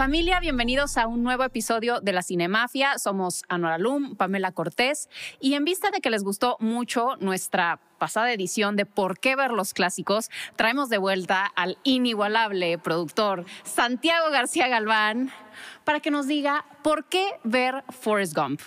Familia, bienvenidos a un nuevo episodio de la Cinemafia. Somos Anuara Lum, Pamela Cortés y en vista de que les gustó mucho nuestra pasada edición de Por qué ver los clásicos, traemos de vuelta al inigualable productor Santiago García Galván para que nos diga por qué ver Forrest Gump.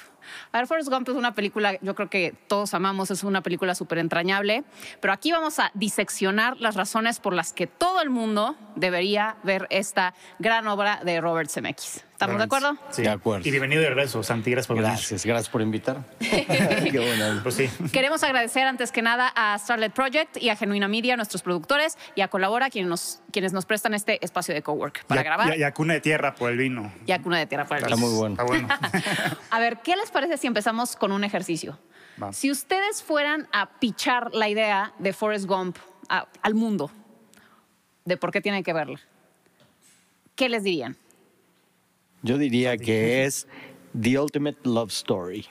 A ver, Forrest Gump es una película, yo creo que todos amamos, es una película súper entrañable, pero aquí vamos a diseccionar las razones por las que todo el mundo debería ver esta gran obra de Robert Zemeckis. ¿Estamos de acuerdo? Sí. De acuerdo. Y bienvenido de regreso, Santi, gracias por venir. Gracias, gracias por invitar. Qué bueno. Pues sí. Queremos agradecer antes que nada a Starlet Project y a Genuina Media, nuestros productores, y a Colabora, quienes nos, quienes nos prestan este espacio de cowork para grabar. Ya, ya cuna de tierra por el vino. Y a Cuna de Tierra para el Está muy bueno. Está bueno. A ver, ¿qué les parece si empezamos con un ejercicio? Va. Si ustedes fueran a pichar la idea de Forrest Gump a- al mundo, de por qué tienen que verla, ¿qué les dirían? Yo diría que es The Ultimate Love Story.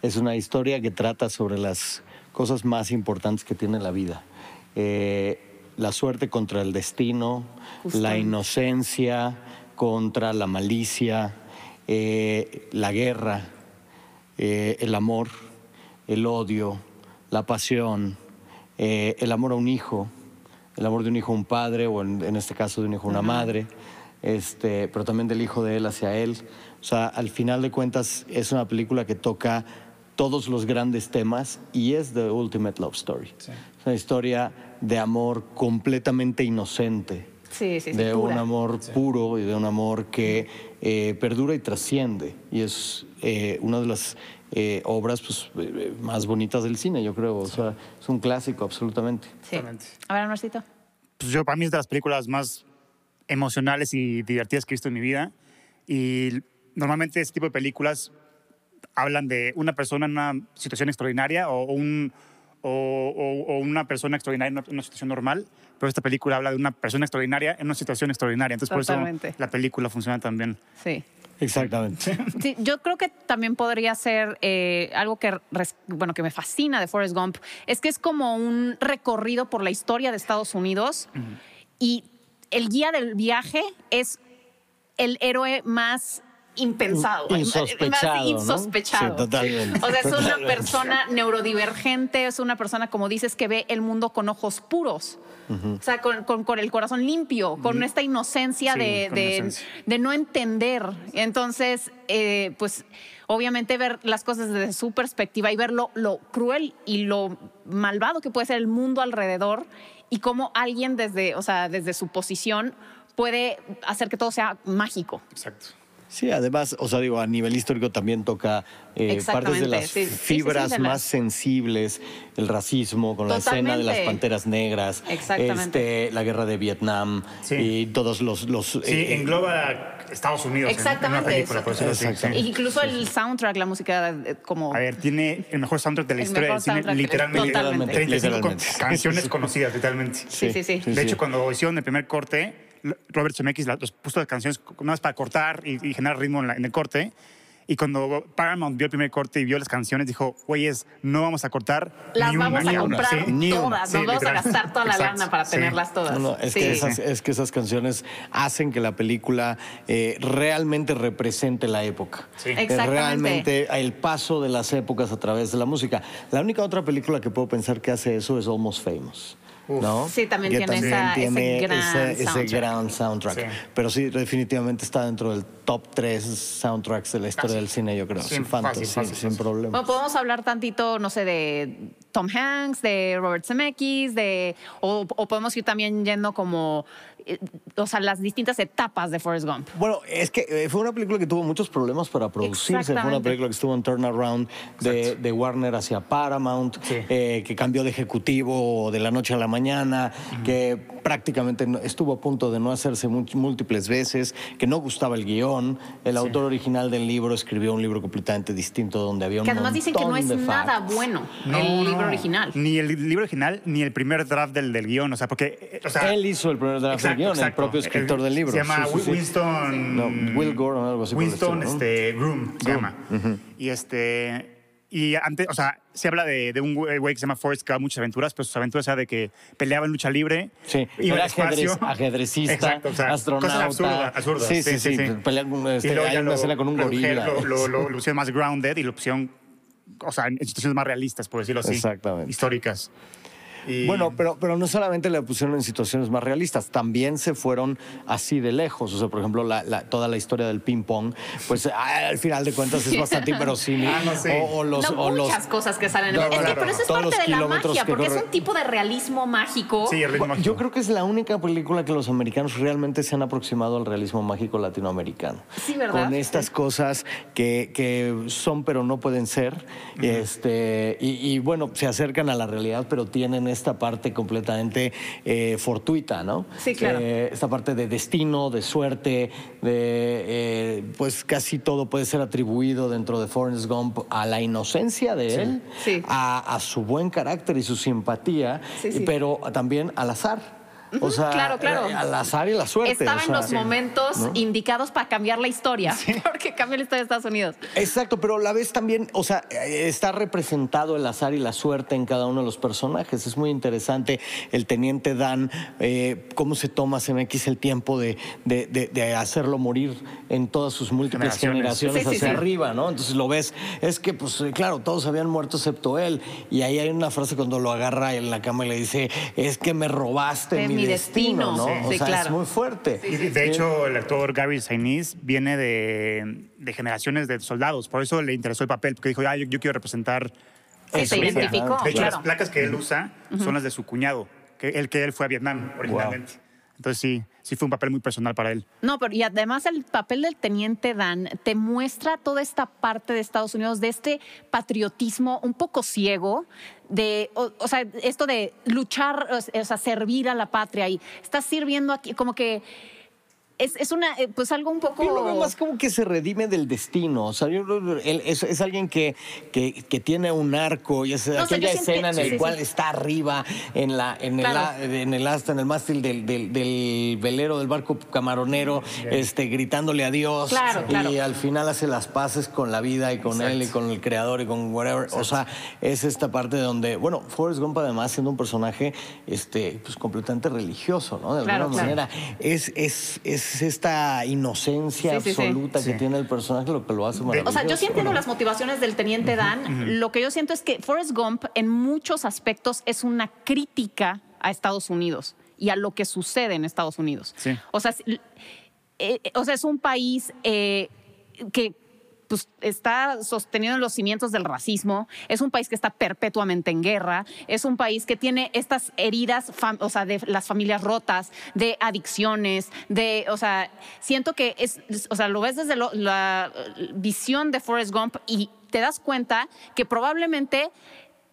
Es una historia que trata sobre las cosas más importantes que tiene la vida. Eh, la suerte contra el destino, Justo. la inocencia contra la malicia, eh, la guerra, eh, el amor, el odio, la pasión, el amor a un hijo, el amor de un hijo a un padre, o en, en este caso de un hijo a una madre, este, pero también del hijo de él hacia él. O sea, al final de cuentas es una película que toca todos los grandes temas y es The Ultimate Love Story. Es una historia de amor completamente inocente Sí, sí, sí. de pura. un amor puro y de un amor que eh, perdura y trasciende. Y es eh, una de las eh, obras pues, eh, más bonitas del cine, yo creo. O sea, es un clásico, absolutamente. Sí. Totalmente. A ver, Amarcito. Pues yo, para mí es de las películas más emocionales y divertidas que he visto en mi vida. Y normalmente este tipo de películas hablan de una persona en una situación extraordinaria o, un, o, o- o una persona extraordinaria en una, una situación normal. Pero esta película habla de una persona extraordinaria en una situación extraordinaria. Entonces, Totalmente. por eso la película funciona tan bien. Sí. Exactamente. Sí, yo creo que también podría ser eh, algo que, res- bueno, que me fascina de Forrest Gump, es que es como un recorrido por la historia de Estados Unidos y el guía del viaje es el héroe más impensado, insospechado, más ¿no? insospechado. Sí, totalmente. O sea, es una persona neurodivergente, es una persona, como dices, que ve el mundo con ojos puros. O sea, con, con- con el corazón limpio, con esta inocencia Sí, de, con de- inocencia. de no entender. Entonces, eh, pues obviamente ver las cosas desde su perspectiva y ver lo, lo cruel y lo malvado que puede ser el mundo alrededor y cómo alguien desde, o sea, desde su posición puede hacer que todo sea mágico. Exacto. Sí, además, o sea, digo, a nivel histórico también toca eh, partes de las sí, sí, sí, fibras sí, de las- más sensibles, el racismo, con la escena de las panteras negras, Exactamente. este, la guerra de Vietnam Sí. y todos los... los Sí, eh, engloba a Estados Unidos en- en, una Exactamente. película, por decirlo así. sí. Exactamente. Incluso el soundtrack, la música eh, como... A ver, tiene el mejor soundtrack de la El historia del cine, literalmente. Totalmente. 35 Literalmente. canciones conocidas, literalmente. Sí, sí, sí. Sí, de sí. hecho, cuando hicieron el primer corte, Robert Zemeckis los puso las canciones nada más para cortar y, y generar ritmo en, la- en el corte. Y cuando Paramount vio el primer corte y vio las canciones, dijo, güeyes, no vamos a cortar las ni vamos una, a ni una". comprar Sí. Ni una. todas, Sí, nos vamos a gastar toda la Exacto. lana para Sí. tenerlas todas. No, no, es, Sí. que esas, es que esas canciones hacen que la película eh, realmente represente la época. Sí. Eh, Exactamente. Realmente el paso de las épocas a través de la música. La única otra película que puedo pensar que hace eso es Almost Famous. Uf. ¿no? Sí, también Que tiene esa- ese gran ese- ese soundtrack. gran soundtrack. Sí. Pero sí, definitivamente está dentro del top 3 soundtracks de la historia Fácil. del cine, yo creo. Sin fantasy, fácil, fácil, sin fácil. problema. Bueno, podemos hablar tantito, no sé, de Tom Hanks, de Robert Zemeckis, de o, o podemos ir también yendo como, eh, o sea, las distintas etapas de Forrest Gump. Bueno, es que eh, fue una película que tuvo muchos problemas para producirse. Fue una película que estuvo en turnaround de, de Warner hacia Paramount, Sí. eh, que cambió de ejecutivo de la noche a la mañana, que prácticamente no- estuvo a punto de no hacerse múltiples veces, que no gustaba el guion. El autor original del libro escribió un libro completamente distinto donde había un Que además dicen que no es nada facts. bueno No, el libro no. original. Ni el libro original, ni el primer draft del, del guion. O sea, porque. eh, O sea, Él hizo el primer draft del Exacto, guion, el propio escritor El- del libro. Se llama Sí, sí, sí. Winston. No, Will Gordon, algo así Winston este, Groom se Groom. llama. Y este. Y antes, o sea, se habla de, de un güey que se llama Forrest que va a muchas aventuras, pero sus aventuras era de que peleaba en lucha libre. Sí, iba era ajedrez- ajedrecista, Exacto, o sea, astronauta. Cosas absurdas, absurdas. Sí, sí, sí. Pelea con- este, Y luego hay ya una lo- escena con un gorila. Lo, lo, lo- lo pusieron más grounded y lo pusieron, o sea, en situaciones más realistas, por decirlo así. Exactamente. Históricas. Y- Bueno, pero, pero no solamente la pusieron en situaciones más realistas, también se fueron así de lejos. O sea, por ejemplo, la- la- toda la historia del ping-pong, pues al final de cuentas es bastante inverosímil. Ah, no sé. O, o los, no, o los- muchas cosas que salen. No, es que, claro, pero eso es todos los parte de la magia, que porque es corre- un tipo de realismo mágico. Sí, el ritmo mágico. Yo creo que es la única película que los americanos realmente se han aproximado al realismo mágico latinoamericano. Sí, ¿verdad? Con estas cosas que, que son pero no pueden ser. este, y, y, bueno, se acercan a la realidad, pero tienen esta parte completamente eh, fortuita, ¿no? Sí, claro. Eh, esta parte de destino, de suerte, de eh, pues casi todo puede ser atribuido dentro de Forrest Gump a la inocencia de él, Sí. A, a su buen carácter y su simpatía, sí. pero también al azar. O sea, claro, claro. eh, al azar y la suerte. Estaba o en los momentos ¿no? indicados para cambiar la historia, porque cambia la historia de Estados Unidos. Exacto, pero a la vez también, o sea, eh, está representado el azar y la suerte en cada uno de los personajes. Es muy interesante el teniente Dan, eh, cómo se toma CMX el tiempo de, de- de- de hacerlo morir en todas sus múltiples Generaciones. generaciones, Sí, sí, hacia sí. arriba, ¿no? Entonces lo ves, es que, pues claro, todos habían muerto excepto él. Y ahí hay una frase cuando lo agarra en la cama y le dice, es que me robaste mi, mi destino, destino. ¿no? Sí, o sí, sea, es claro. muy fuerte. Y de hecho, el actor Gary Sinise viene de, de generaciones de soldados. Por eso le interesó el papel, porque dijo, ah, yo, yo quiero representar. Sí, se vida". identificó, De hecho, claro. las placas que él usa son las de su cuñado, que el que él fue a Vietnam originalmente. Entonces sí, sí fue un papel muy personal para él. No, pero y además el papel del teniente Dan te muestra toda esta parte de Estados Unidos, de este patriotismo un poco ciego, de, o, sea, esto de luchar, o sea, servir a la patria y estás sirviendo aquí, como que es, es una, eh, pues algo un poco... Yo lo veo más como que se redime del destino. O sea, yo él es, es alguien que, que, que tiene un arco y es No, o sea, aquella escena en el sí, cual sí. está arriba en la en el, Claro. a- en el asta, en el mástil del, del, del velero del barco camaronero, este, gritándole a Dios. Claro, claro. Y al final hace las paces con la vida y con él y con el creador y con whatever. O sea, es esta parte donde, bueno, Forrest Gump además siendo un personaje este, pues completamente religioso, ¿no? De alguna claro. manera. Es, es, es esta inocencia Sí, sí, sí. absoluta que Sí. tiene el personaje lo que lo hace O maravilloso. sea, yo sí entiendo las motivaciones del teniente Dan. Lo que yo siento es que Forrest Gump en muchos aspectos es una crítica a Estados Unidos y a lo que sucede en Estados Unidos. Sí. O sea, es- eh, o sea, es un país eh, que pues, está sostenido en los cimientos del racismo, es un país que está perpetuamente en guerra, es un país que tiene estas heridas, o sea, de las familias rotas, de adicciones, de, o sea, siento que es, o sea, lo ves desde la visión de Forrest Gump y te das cuenta que probablemente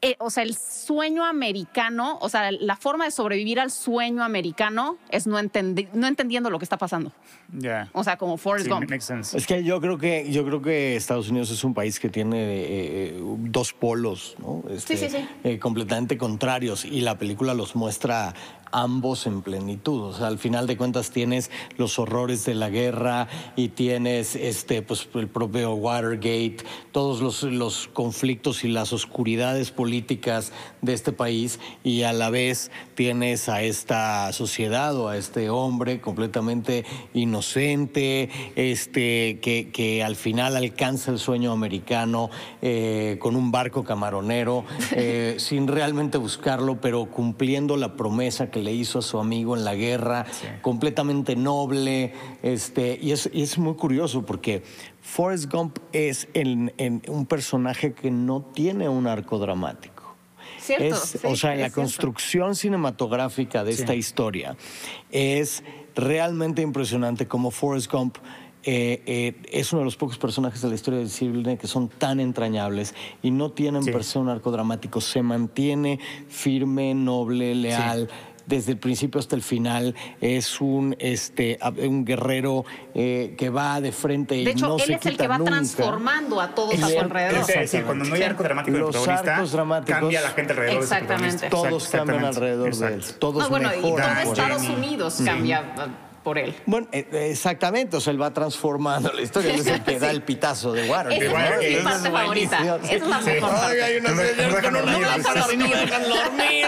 eh, o sea, el sueño americano, o sea, la forma de sobrevivir al sueño americano es no, entendi- no entendiendo lo que está pasando. Ya. O sea, como Forrest Sí, Gump. makes sense. Es que yo creo que yo creo que Estados Unidos es un país que tiene eh, dos polos, ¿no? Este, Sí, sí, sí. eh, completamente contrarios y la película los muestra ambos en plenitud. O sea, al final de cuentas tienes los horrores de la guerra y tienes este, pues, el propio Watergate, todos los, los conflictos y las oscuridades políticas de este país y a la vez tienes a esta sociedad o a este hombre completamente inocente, este, que, que al final alcanza el sueño americano eh, con un barco camaronero, eh, sin realmente buscarlo, pero cumpliendo la promesa que le hizo a su amigo en la guerra, completamente noble. Este, y, es, y es muy curioso porque Forrest Gump es en- en un personaje que no tiene un arco dramático. Cierto, Es- sí, o sea, en la cierto. construcción cinematográfica de esta historia es realmente impresionante como Forrest Gump eh, eh, es uno de los pocos personajes de la historia del cine que son tan entrañables y no tienen Sí. per se un arco dramático. Se mantiene firme, noble, leal. Desde el principio hasta el final es un, este, un guerrero eh, que va de frente y De hecho, no él se es el quita que va nunca. transformando a todos a su Él- alrededor. Es decir, cuando no hay arco dramático del Los protagonista, arcos dramáticos- cambia la gente alrededor de Exactamente. ese protagonista. Todos cambian alrededor de él. Todos No, bueno, y todo mejoran por él. Estados Unidos cambia. Por él. Bueno, eh, exactamente, o sea, él va transformando la historia, él es el que da el pitazo de Watergate. Esa Igual es mi parte favorita. buenísimo. Es la Sí. mejor Ay, parte. hay unos No me- no con una y no me dejan dormir.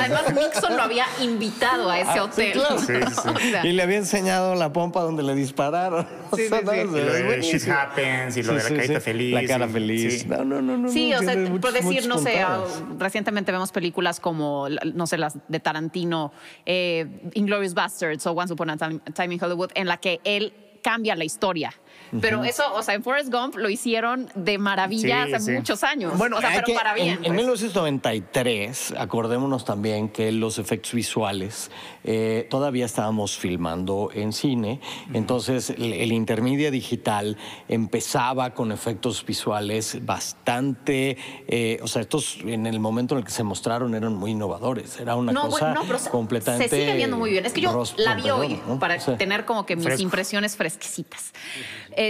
Además, Nixon lo había invitado a ese Ah, sí, hotel. claro. Sí, sí. O sea, Y le había enseñado la pompa donde le dispararon. O Sí, sea, sí, no, Y lo de. Shit Happens y lo de la carita feliz. La cara feliz. sí. No, no, no, no. Sí, no, o sea, por decir, no sé, ah, recientemente vemos películas como, no sé, las de Tarantino, eh, Inglorious Bastards o Once Upon a Time, in Hollywood, en la que él cambia la historia. Pero eso, o sea, en Forrest Gump lo hicieron de maravilla Sí, hace sí. muchos años. Bueno, o sea, hay pero que- para bien. En, en pues. 1993, acordémonos también que los efectos visuales eh, todavía estábamos filmando en cine, entonces el, el intermedia digital empezaba con efectos visuales bastante, eh, o sea, estos en el momento en el que se mostraron eran muy innovadores, era una no, cosa bueno, no, pero se- completamente. se sigue viendo muy bien. Es que yo la vi hoy para tener como que mis Fresco. impresiones fresquecitas.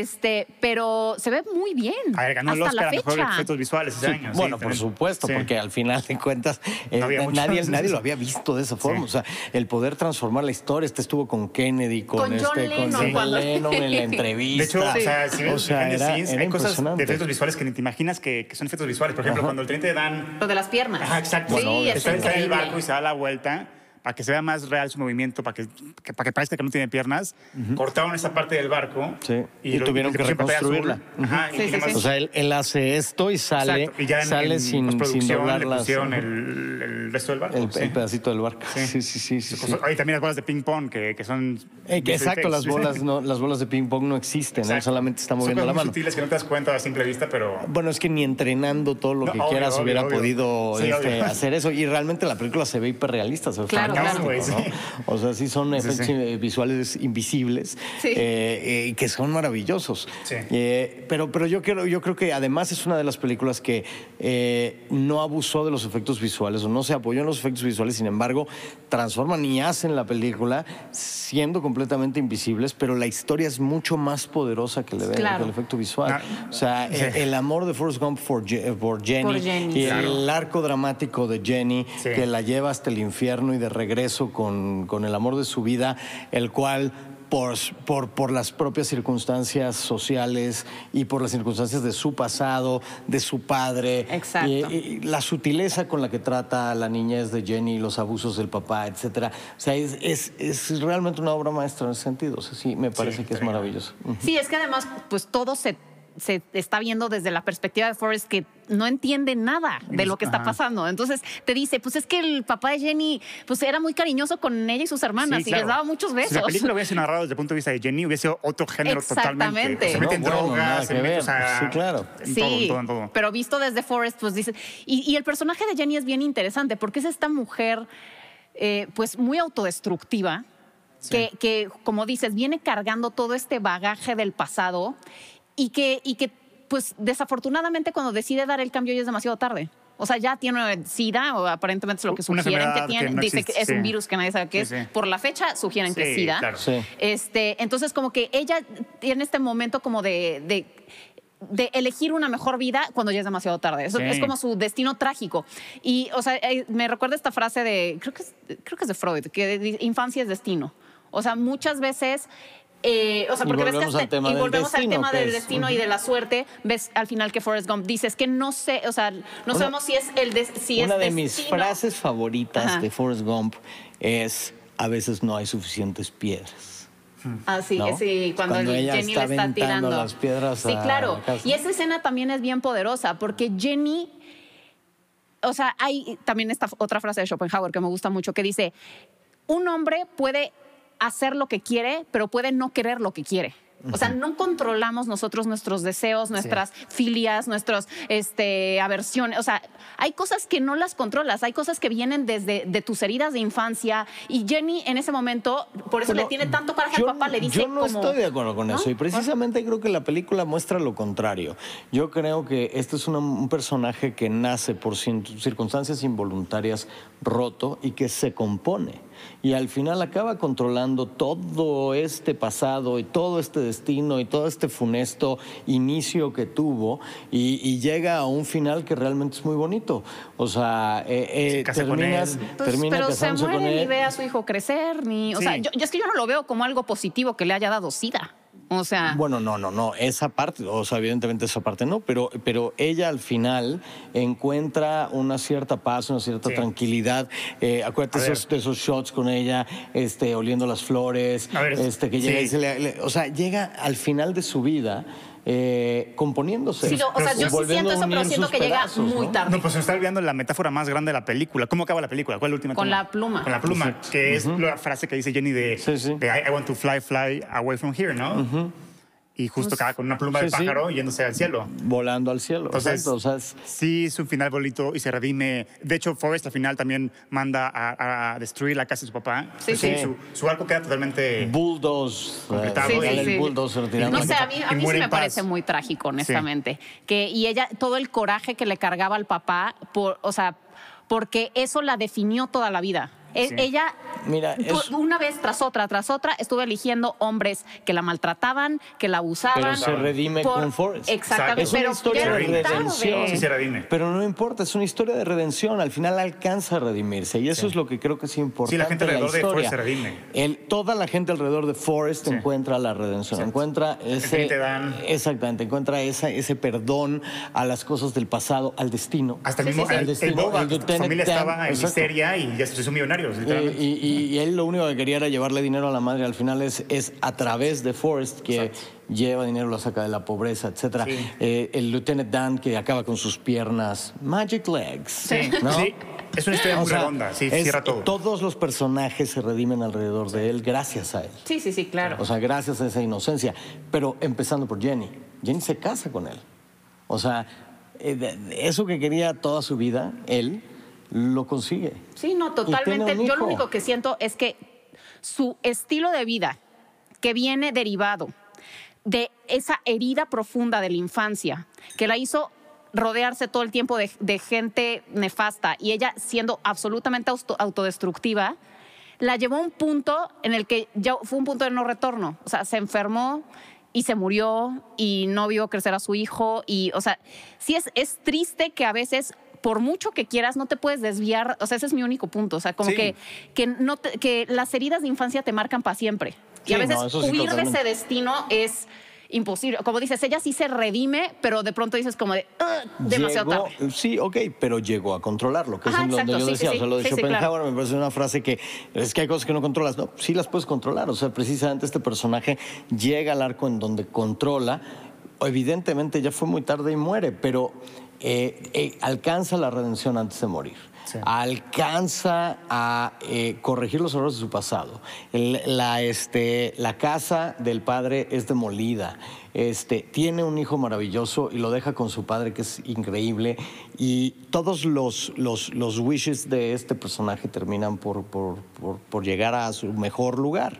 Este, pero se ve muy bien. A ver, ganó el hasta Oscar la a mejor fecha. efectos visuales ese Sí, año. sí, bueno, por también. supuesto, Sí. porque al final de cuentas eh, No mucho. nadie, Sí, nadie sí, lo sí. había visto de esa forma. Sí. O sea, el poder transformar la historia. Este estuvo con Kennedy, con, Con John este, Lennon, con John Lennon en la De entrevista. hecho, o sea, si ves O sea, era- scenes, era hay cosas de efectos visuales que ni te imaginas que, que son efectos visuales. Por ejemplo, Ajá. cuando el tren te dan... Lo de las piernas. Ajá, exacto. Sí, es está, en el barco y se da la vuelta para que se vea más real su movimiento, para que, que- para que parezca que no tiene piernas. Cortaron esa parte del barco Sí, y lo- tuvieron que reconstruirla. Ajá, y Sí, sí. O sea, él, él hace esto y sale, Exacto, y ya en, sale en sin, sin doblar le las- pusieron el, el resto del barco. el- sí. el pedacito del barco. Sí. Sí, sí, sí. sí, sí. Hay también las bolas de ping pong que, que son... Eh, que exacto, las bolas, no, las bolas de ping pong no existen, él Exacto. solamente está Son moviendo cosas la mano. sutiles que no te das cuenta a simple vista, pero... Bueno, es que ni entrenando todo lo No, que obvio, quieras obvio, hubiera obvio. podido este, hacer eso. Y realmente la película se ve hiperrealista, se ve Claro, fantástico, claro. ¿no? Sí. O sea, sí son efectos sí. eh, visuales invisibles Sí. eh, eh, que son maravillosos. Sí. Eh, pero pero yo, creo, yo creo que además es una de las películas que eh, no abusó de los efectos visuales o no se apoyó en los efectos visuales, sin embargo, transforman y hacen la película siendo completamente invisibles, pero la historia es mucho más poderosa que el, Claro. que el efecto visual. Ah, O sea, sí. el, el amor de Forrest Gump por, Je- por Jenny, Por Jenny. y Claro. el arco dramático de Jenny Sí. que la lleva hasta el infierno y de regreso con, con el amor de su vida, el cual por, por, por las propias circunstancias sociales y por las circunstancias de su pasado, de su padre, Exacto. y- y la sutileza con la que trata a la niñez de Jenny, los abusos del papá, etcétera. O sea, es, es, es realmente una obra maestra en ese sentido. O sea, sí, me parece que es maravilloso. Sí, es que además, pues todo se, se está viendo desde la perspectiva de Forrest que no entiende nada de lo que está pasando. Entonces te dice, pues es que el papá de Jenny, pues era muy cariñoso con ella y sus hermanas Sí, y les daba muchos Si besos. la película hubiese sido narrada desde el punto de vista de Jenny, hubiese sido otro género Exactamente. totalmente. Se No, bueno, drogas, se que mete, ver. o sea, Sí, claro. En Sí, todo, en todo, en todo. pero visto desde Forrest, pues dice. Y, y el personaje de Jenny es bien interesante porque es esta mujer, eh, pues muy autodestructiva, que, que, como dices, viene cargando todo este bagaje del pasado y que, y que, pues desafortunadamente, cuando decide dar el cambio ya es demasiado tarde. O sea, ya tiene SIDA, o aparentemente es lo que sugieren que tiene. que no Dice existe, que es un sí. virus que nadie sabe qué Sí, es. sí. Por la fecha sugieren que es SIDA. claro. Sí. Este, entonces, como que ella tiene este momento como de, de, de elegir una mejor vida cuando ya es demasiado tarde. Eso Sí. es como su destino trágico. Y, o sea, eh, me recuerda esta frase de, creo que es, creo que es de Freud, que dice, infancia es destino. O sea, muchas veces... eh, o sea, Y porque ves que volvemos al tema y del volvemos al destino, tema que del es- destino y de la suerte. Ves al final que Forrest Gump dice es que no sé, o sea, no sabemos si es el si Una es de mis frases favoritas Ajá. de Forrest Gump es a veces no hay suficientes piedras. Ah, sí, ¿no? sí, cuando, Jenny está le está tirando las piedras Sí, claro. Y esa escena también es bien poderosa porque Jenny, o sea, hay también esta otra frase de Schopenhauer que me gusta mucho que dice, un hombre puede hacer lo que quiere, pero puede no querer lo que quiere. O sea, no controlamos nosotros nuestros deseos, nuestras filias, nuestras este, aversiones. O sea, hay cosas que no las controlas, hay cosas que vienen desde de tus heridas de infancia. Y Jenny en ese momento, por eso Pero le tiene tanto coraje al papá, le dice Yo no como, estoy de acuerdo con ¿no? eso y precisamente creo que la película muestra lo contrario. Yo creo que este es una- un personaje que nace por circunstancias involuntarias roto y que se compone. Y al final acaba controlando todo este pasado y todo este destino y todo este funesto inicio que tuvo y, y llega a un final que realmente es muy bonito. O sea, eh, eh, Se terminas. Pues, termina pero se muere con ni ve a su hijo crecer, ni. O Sí. sea, yo, yo es que yo no lo veo como algo positivo que le haya dado SIDA. O sea. Bueno, no, no, no, esa parte, o sea, evidentemente esa parte no, pero, pero ella al final encuentra una cierta paz, una cierta Sí. tranquilidad. Eh, acuérdate esos, de esos shots con ella, este, oliendo las flores, A ver, este, que llega sí. y se le, le- o sea, llega al final de su vida eh, componiéndose. Sí, no, o sea, yo sí siento eso, pero siento que llega pedazos, muy ¿no? tarde. No, pues se está olvidando la metáfora más grande de la película. ¿Cómo acaba la película? ¿Cuál es la última? Con la pluma. Con la pluma, que es la frase que dice Jenny de, Sí, sí. de I, I want to fly, fly away from here, ¿no? Y justo acaba con una pluma Sí, de sí. pájaro yéndose al cielo. Volando al cielo. Entonces, exacto, o sea, es- sí, es un final bonito y se redime. De hecho, Forrest al final también manda a, a destruir la casa de su papá. Sí, sí. Su, su arco queda totalmente... bulldoze. Completado. eh, Sí, sí, el sí. bulldozer tirando. No sé, a mí, a Y mí sí muere me parece muy trágico, honestamente. Que, y ella, todo el coraje que le cargaba al papá, por, o sea, porque eso la definió toda la vida. E- Sí. Ella, Mira, es- una vez tras otra, tras otra, estuvo eligiendo hombres que la maltrataban, que la abusaban. Pero se redime por- con Forrest. Exactamente, Es una pero historia de redención. Sí se redime. Pero no importa, es una historia de redención. Al final alcanza a redimirse. Y eso es lo que creo que es importante. Sí, la gente en alrededor de. Forrest se redime. El- toda la gente alrededor de Forrest Sí. encuentra la redención. Exacto. Encuentra ese. teniente Dan. Exactamente, encuentra esa, ese perdón a las cosas del pasado, al destino. Hasta el mismo, sí, sí. el, El el destino, Boba, el su Lieutenant familia Dan, estaba en exacto. miseria y ya se hizo millonarios, literalmente. y, y- y él lo único que quería era llevarle dinero a la madre. Al final es, es a través de Forrest que lleva dinero, lo saca de la pobreza, etcétera. Sí. Eh, el Lieutenant Dan que acaba con sus piernas, magic legs. Sí, ¿no? sí, es una historia O muy sea, redonda, sí, es- cierra todo. Todos los personajes se redimen alrededor de él gracias a él. Sí, sí, sí, claro. O sea, gracias a esa inocencia. Pero empezando por Jenny. Jenny se casa con él. O sea, eh, eso que quería toda su vida, él lo consigue. Sí, no, totalmente. Yo lo único que siento es que su estilo de vida, que viene derivado de esa herida profunda de la infancia, que la hizo rodearse todo el tiempo de, de gente nefasta y ella siendo absolutamente auto- autodestructiva, la llevó a un punto en el que ya fue un punto de no retorno. O sea, se enfermó y se murió y no vio crecer a su hijo. Y, o sea, sí es, es triste que a veces, por mucho que quieras, no te puedes desviar. O sea, ese es mi único punto. O sea, como Sí. que, que, no te- que las heridas de infancia te marcan para siempre. Y a veces no, eso sí, huir de ese destino es imposible. Como dices, ella sí se redime, pero de pronto dices como de, "Ugh, demasiado Llegó- tarde. Sí, ok, pero llegó a controlarlo, que Ajá, es en donde exacto, yo decía, sí, o sea, lo de sí, sí, Schopenhauer claro. me parece una frase que es que hay cosas que no controlas. No, sí las puedes controlar. O sea, precisamente este personaje llega al arco en donde controla. Evidentemente ya fue muy tarde y muere, pero eh, eh, alcanza la redención antes de morir. Sí. Alcanza a eh, corregir los errores de su pasado. El- la, este, la casa del padre es demolida. Este, tiene un hijo maravilloso y lo deja con su padre, que es increíble. Y todos los, los, los wishes de este personaje terminan por, por, por- por llegar a su mejor lugar.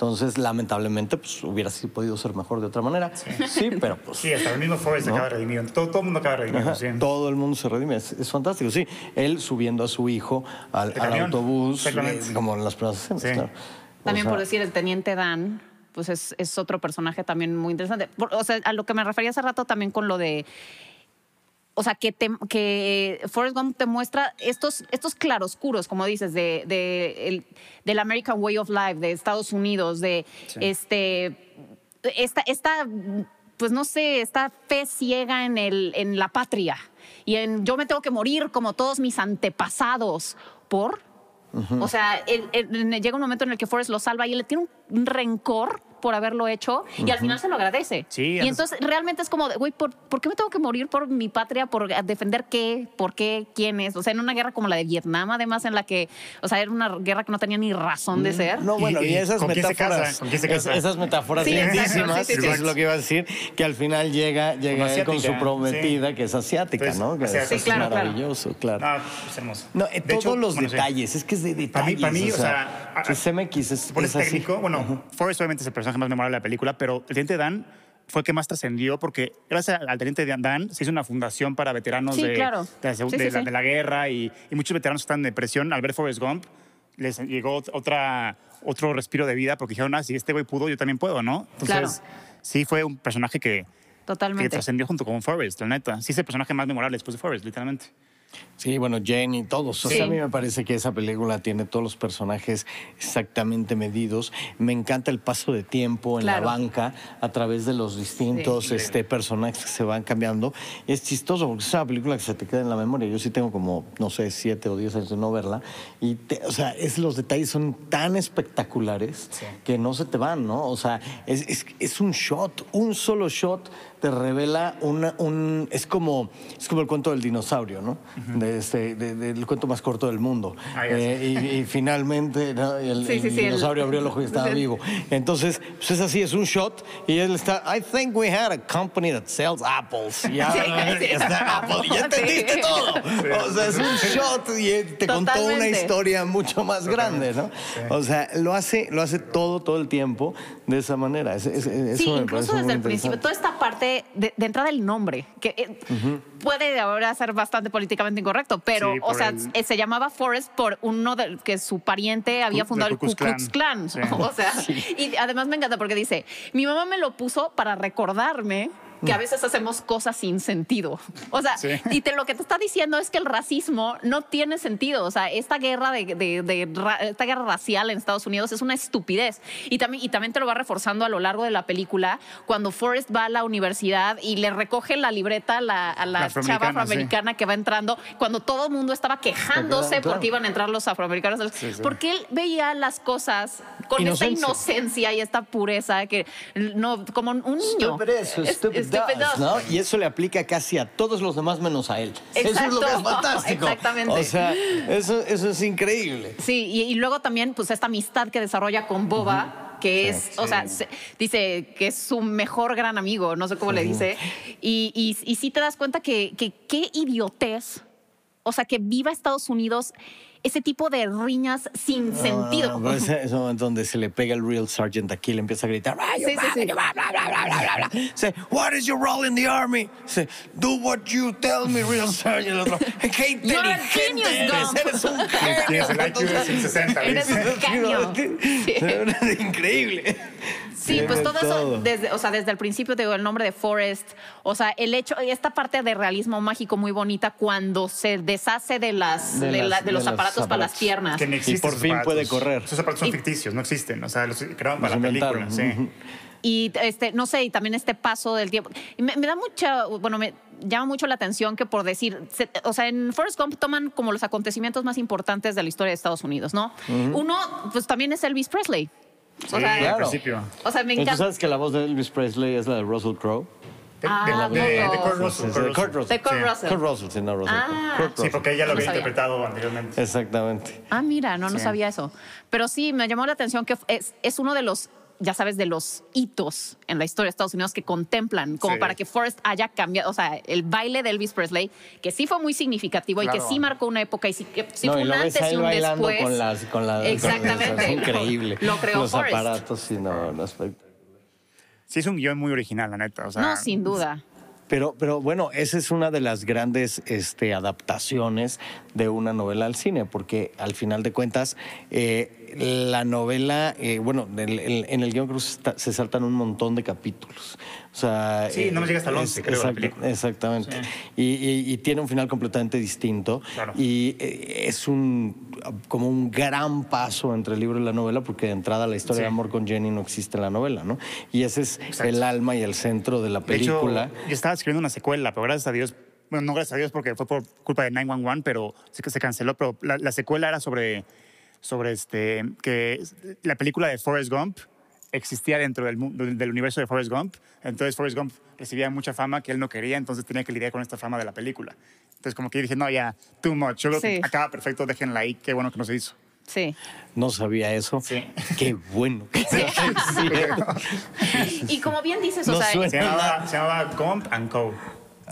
Entonces, lamentablemente, pues hubiera sido- podido ser mejor de otra manera. Sí, pero pues. Sí, hasta el mismo Forrest acaba redimido. Todo, todo el mundo acaba redimido, sí. Todo el mundo se redime, es, es fantástico. Sí, él subiendo a su hijo al, autobús, exactamente. eh, como en las primeras escenas, Sí. claro. O También sea, por decir el teniente Dan, pues es, es otro personaje también muy interesante. Por- o sea, a lo que me refería hace rato también con lo de. O sea, que, te, que Forrest Gump te muestra estos, estos claroscuros, como dices, de, de el- del American Way of Life, de Estados Unidos, de este. Esta, esta, pues no sé, esta fe ciega en, el, en la patria. Y en yo me tengo que morir como todos mis antepasados. ¿Por? O sea, él- él- llega un momento en el que Forrest lo salva y él le tiene un rencor por haberlo hecho y al final se lo agradece. Sí, y entonces realmente es como, de, güey, ¿por, por qué me tengo que morir por mi patria? ¿Por defender qué? ¿Por qué? ¿Quién es? O sea, en una guerra como la de Vietnam, además, en la que, o sea, era una guerra que no tenía ni razón de ser. Mm, No, bueno, Y- esas ¿con quién se metáforas. casa? ¿Con quién se es- casa? esas metáforas Sí, lindísimas, sí, sí, que sí. es lo que iba a decir, que al final llega, llega él con su prometida, sí. que es asiática, Entonces, ¿no? Que asiática. es Sí, claro, claro. maravilloso, claro. No, es hermoso. No, eh, De todos hecho, los bueno, sí. detalles, es que es de detalles. Para mí, para mí, o sea, a- CMX es, así. técnico. Bueno, Forrest obviamente es el personaje más memorable de la película, pero el Teniente Dan fue el que más trascendió porque gracias al Teniente Dan se hizo una fundación para veteranos Sí, de, claro. de la, Sí, de sí, la- de la guerra y, y muchos veteranos que están en depresión al ver Forrest Gump les llegó otra, otro respiro de vida porque dijeron, ah, si este güey pudo, yo también puedo, ¿no? Entonces, sí fue un personaje que, que Totalmente. trascendió junto con Forrest, la neta. Sí es el personaje más memorable después de Forrest, literalmente. Sí, bueno, Jenny, todos. O Sí. sea, a mí me parece que esa película tiene todos los personajes exactamente medidos. Me encanta el paso de tiempo en Claro. la banca a través de los distintos Sí. este, personajes que se van cambiando. Es chistoso porque es una película que se te queda en la memoria. Yo sí tengo como, no sé, siete o diez años de no verla. Y, te- o sea, es, los detalles son tan espectaculares que no se te van, ¿no? O sea, es, es, es un shot, un solo shot te revela una, un... Es como, es como el cuento del dinosaurio, ¿no? de este, de- del cuento más corto del mundo. Ah, Eh, y, y finalmente ¿no? el, Sí, sí, el sí, el- dinosaurio abrió el ojo y estaba Sí. vivo. Entonces, pues es así, es un shot y él está... I think we had a company that sells apples. Ya, Sí, ¿no? sí. Y está Apple. Y ya entendiste Sí. todo. O sea, es un shot y te contó una Totalmente. historia mucho más grande, ¿no? O sea, lo hace, lo hace todo, todo el tiempo de esa manera. Es- es- eso Sí, me incluso desde el principio, toda esta parte de, de entrada el nombre, que eh, puede ahora ser bastante políticamente incorrecto, pero, Sí, o sea, el- eh, se llamaba Forrest por uno de, que su pariente había fundado el Ku Klux Klan. Sí. O sea, y además me encanta porque dice, mi mamá me lo puso para recordarme que a veces hacemos cosas sin sentido. O sea, Sí. y te, lo que te está diciendo es que el racismo no tiene sentido. O sea, esta guerra de, de- esta guerra racial en Estados Unidos es una estupidez. Y también, y también te lo va reforzando a lo largo de la película cuando Forrest va a la universidad y le recoge la libreta a la, a la La chava afroamericana, que va entrando, cuando todo el mundo estaba quejándose Claro. porque iban a entrar los afroamericanos. Sí, sí. Porque él veía las cosas con esta Inocencia. y esta pureza que no, como un niño. Stupid is, Es- stupid stupid does, does. ¿no? Y eso le aplica casi a todos los demás menos a él. Eso es lo que es fantástico. exactamente. O sea, eso, eso es increíble. Sí, y, y luego también, pues, esta amistad que desarrolla con Boba, que es, o sea, se- dice que es su mejor gran amigo, no sé cómo le dice. Y, y, y sí te das cuenta que, que qué idiotez, o sea, que viva Estados Unidos ese tipo de riñas sin sentido. No, no, pero ese, ese momento donde se le pega el real sergeant aquí, le empieza a gritar, "Ah, Sí, sí, bla, bla, bla, bla, bla, bla, bla". Dice, what is your role in the army? Dice, do what you tell me, real sergeant. ¡Qué inteligente eres! Eres un genio. Tienes el IQ de 160. Eres un genio. Increíble. Sí, pues todo, eso, desde, o sea, desde el principio te digo el nombre de Forrest, o sea, el hecho, esta parte de realismo mágico muy bonita cuando se deshace de las De de, las- la- de los de los aparatos para las piernas. Que no existen por fin aparatos. puede correr. Esos aparatos son Y- ficticios, no existen. O sea, los crearon para Los la película. Sí. Y este, no sé, y también este paso del tiempo. Y me, me da mucha, bueno, me llama mucho la atención que por decir, se- o sea, en Forrest Gump toman como los acontecimientos más importantes de la historia de Estados Unidos, ¿no? Uno, pues también es Elvis Presley. O Sí, sea, al claro. principio. o sea, me ¿Y ¿Tú encanta. sabes que la voz de Elvis Presley es la de Russell Crowe? De, Ah, de, de, de. Kurt Russell. Sí, sí, Kurt Kurt Russell. De Kurt Sí. Russell. Kurt Russell, sí, no Russell Ah. Kurt Sí, Russell. porque ella lo No había sabía. interpretado anteriormente. Exactamente. Ah, mira, no, no Sí. sabía eso. Pero sí, me llamó la atención que es, es uno de los, ya sabes, de los hitos en la historia de Estados Unidos que contemplan, como Sí. para que Forrest haya cambiado, o sea, el baile de Elvis Presley, que sí fue muy significativo y que sí marcó una época y sí, que sí no, fue y un lo ves antes ahí y un bailando después. con las con la Exactamente. con- es increíble. Lo creó Los Forrest. aparatos, sí, no, no, espect- Sí, es un guion muy original, la neta. O sea, No, sin duda. Pero, pero bueno, esa es una de las grandes este, adaptaciones de una novela al cine, porque al final de cuentas, eh, la novela, eh, bueno, el- el- en el guion que se saltan un montón de capítulos. O sea, eh, Sí, no me llega hasta el 11, creo, la película. Exactamente. Sí. Y, y- y tiene un final completamente distinto. Claro. Y eh, es un como un gran paso entre el libro y la novela, porque de entrada la historia Sí. de amor con Jenny no existe en la novela, ¿no? Y ese es Exacto. el alma y el centro de la De hecho, película. yo estaba escribiendo una secuela, pero gracias a Dios, bueno, no gracias a Dios porque fue por culpa de 911, pero sí que se canceló, pero la, la secuela era sobre, sobre este, que la película de Forrest Gump existía dentro del, del, universo de Forrest Gump, entonces Forrest Gump recibía mucha fama que él no quería, entonces tenía que lidiar con esta fama de la película. Entonces como que dije, no, ya, too much, yo creo Sí. que acaba perfecto, déjenla ahí, qué bueno que no se hizo. Sí. No sabía eso. Sí. Qué bueno. Y como bien dices, o No sea, suena. Se llamaba, se llamaba Gump and Co.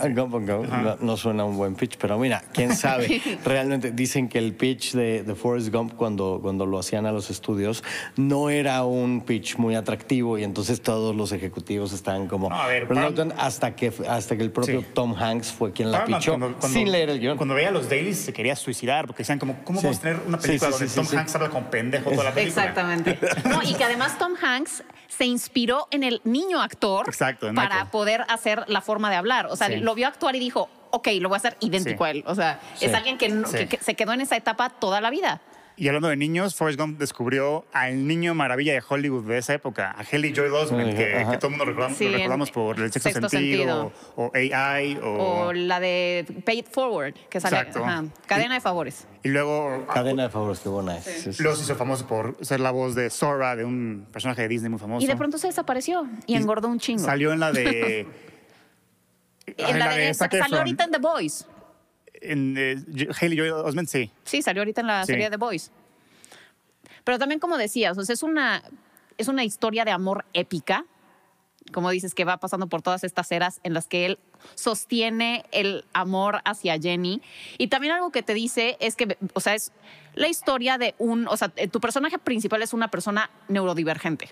Go. No, no suena un buen pitch, pero mira, quién sabe. Realmente dicen que el pitch de, de Forrest Gump cuando, cuando lo hacían a los estudios no era un pitch muy atractivo y entonces todos los ejecutivos estaban como No, a ver, reluctant hasta que hasta que el propio Sí. Tom Hanks fue quien la Paramount, pichó cuando- cuando- sin leer el guion. Cuando veía los dailies se quería suicidar porque decían como, ¿cómo Sí. vamos a tener una película sí, donde sí, Tom sí, sí. Hanks habla con pendejo toda la película? Exactamente. No, y que además Tom Hanks se inspiró en el niño actor Exacto, para poder hacer la forma de hablar. O sea, Sí. lo vio actuar y dijo, ok, lo voy a hacer idéntico Sí. a él. O sea, Sí. es alguien que se quedó en esa etapa toda la vida. Y hablando de niños, Forrest Gump descubrió al niño maravilla de Hollywood de esa época, a Haley Joel Osment, que, todo el mundo recordamos, Sí, lo recordamos por el sexto, Sexto sentido, O, o AI, o... O la de Pay It Forward, que sale. Exacto. ajá, cadena de favores. Y luego Cadena de favores, qué buena es. Sí, sí. Luego se hizo famoso por ser la voz de Sora, de un personaje de Disney muy famoso. Y de pronto se desapareció y engordó un chingo. Salió en la de... en la de, Zac salió ahorita en The Boys. En eh, Haley Joel Osment, sí. Sí, salió ahorita en la Sí. serie The Boys. Pero también, como decías, o sea, es una, es una historia de amor épica. Como dices, que va pasando por todas estas eras en las que él sostiene el amor hacia Jenny. Y también algo que te dice es que, o sea, es la historia de un, o sea, tu personaje principal es una persona neurodivergente.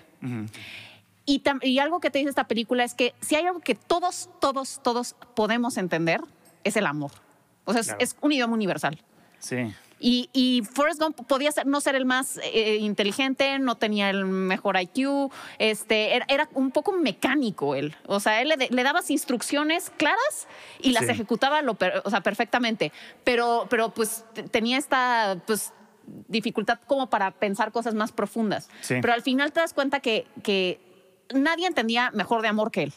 Y, y algo que te dice esta película es que si hay algo que todos, todos, todos podemos entender, es el amor. O sea, es- Claro. es un idioma universal. Sí. Y, y Forrest Gump podía ser, no ser el más eh, inteligente, no tenía el mejor IQ, este, era, era un poco mecánico él. O sea, él le, le dabas instrucciones claras y las Sí. ejecutaba lo o sea, perfectamente. Pero, pero pues te- tenía esta pues, dificultad como para pensar cosas más profundas. Sí. Pero al final te das cuenta que, que nadie entendía mejor de amor que él.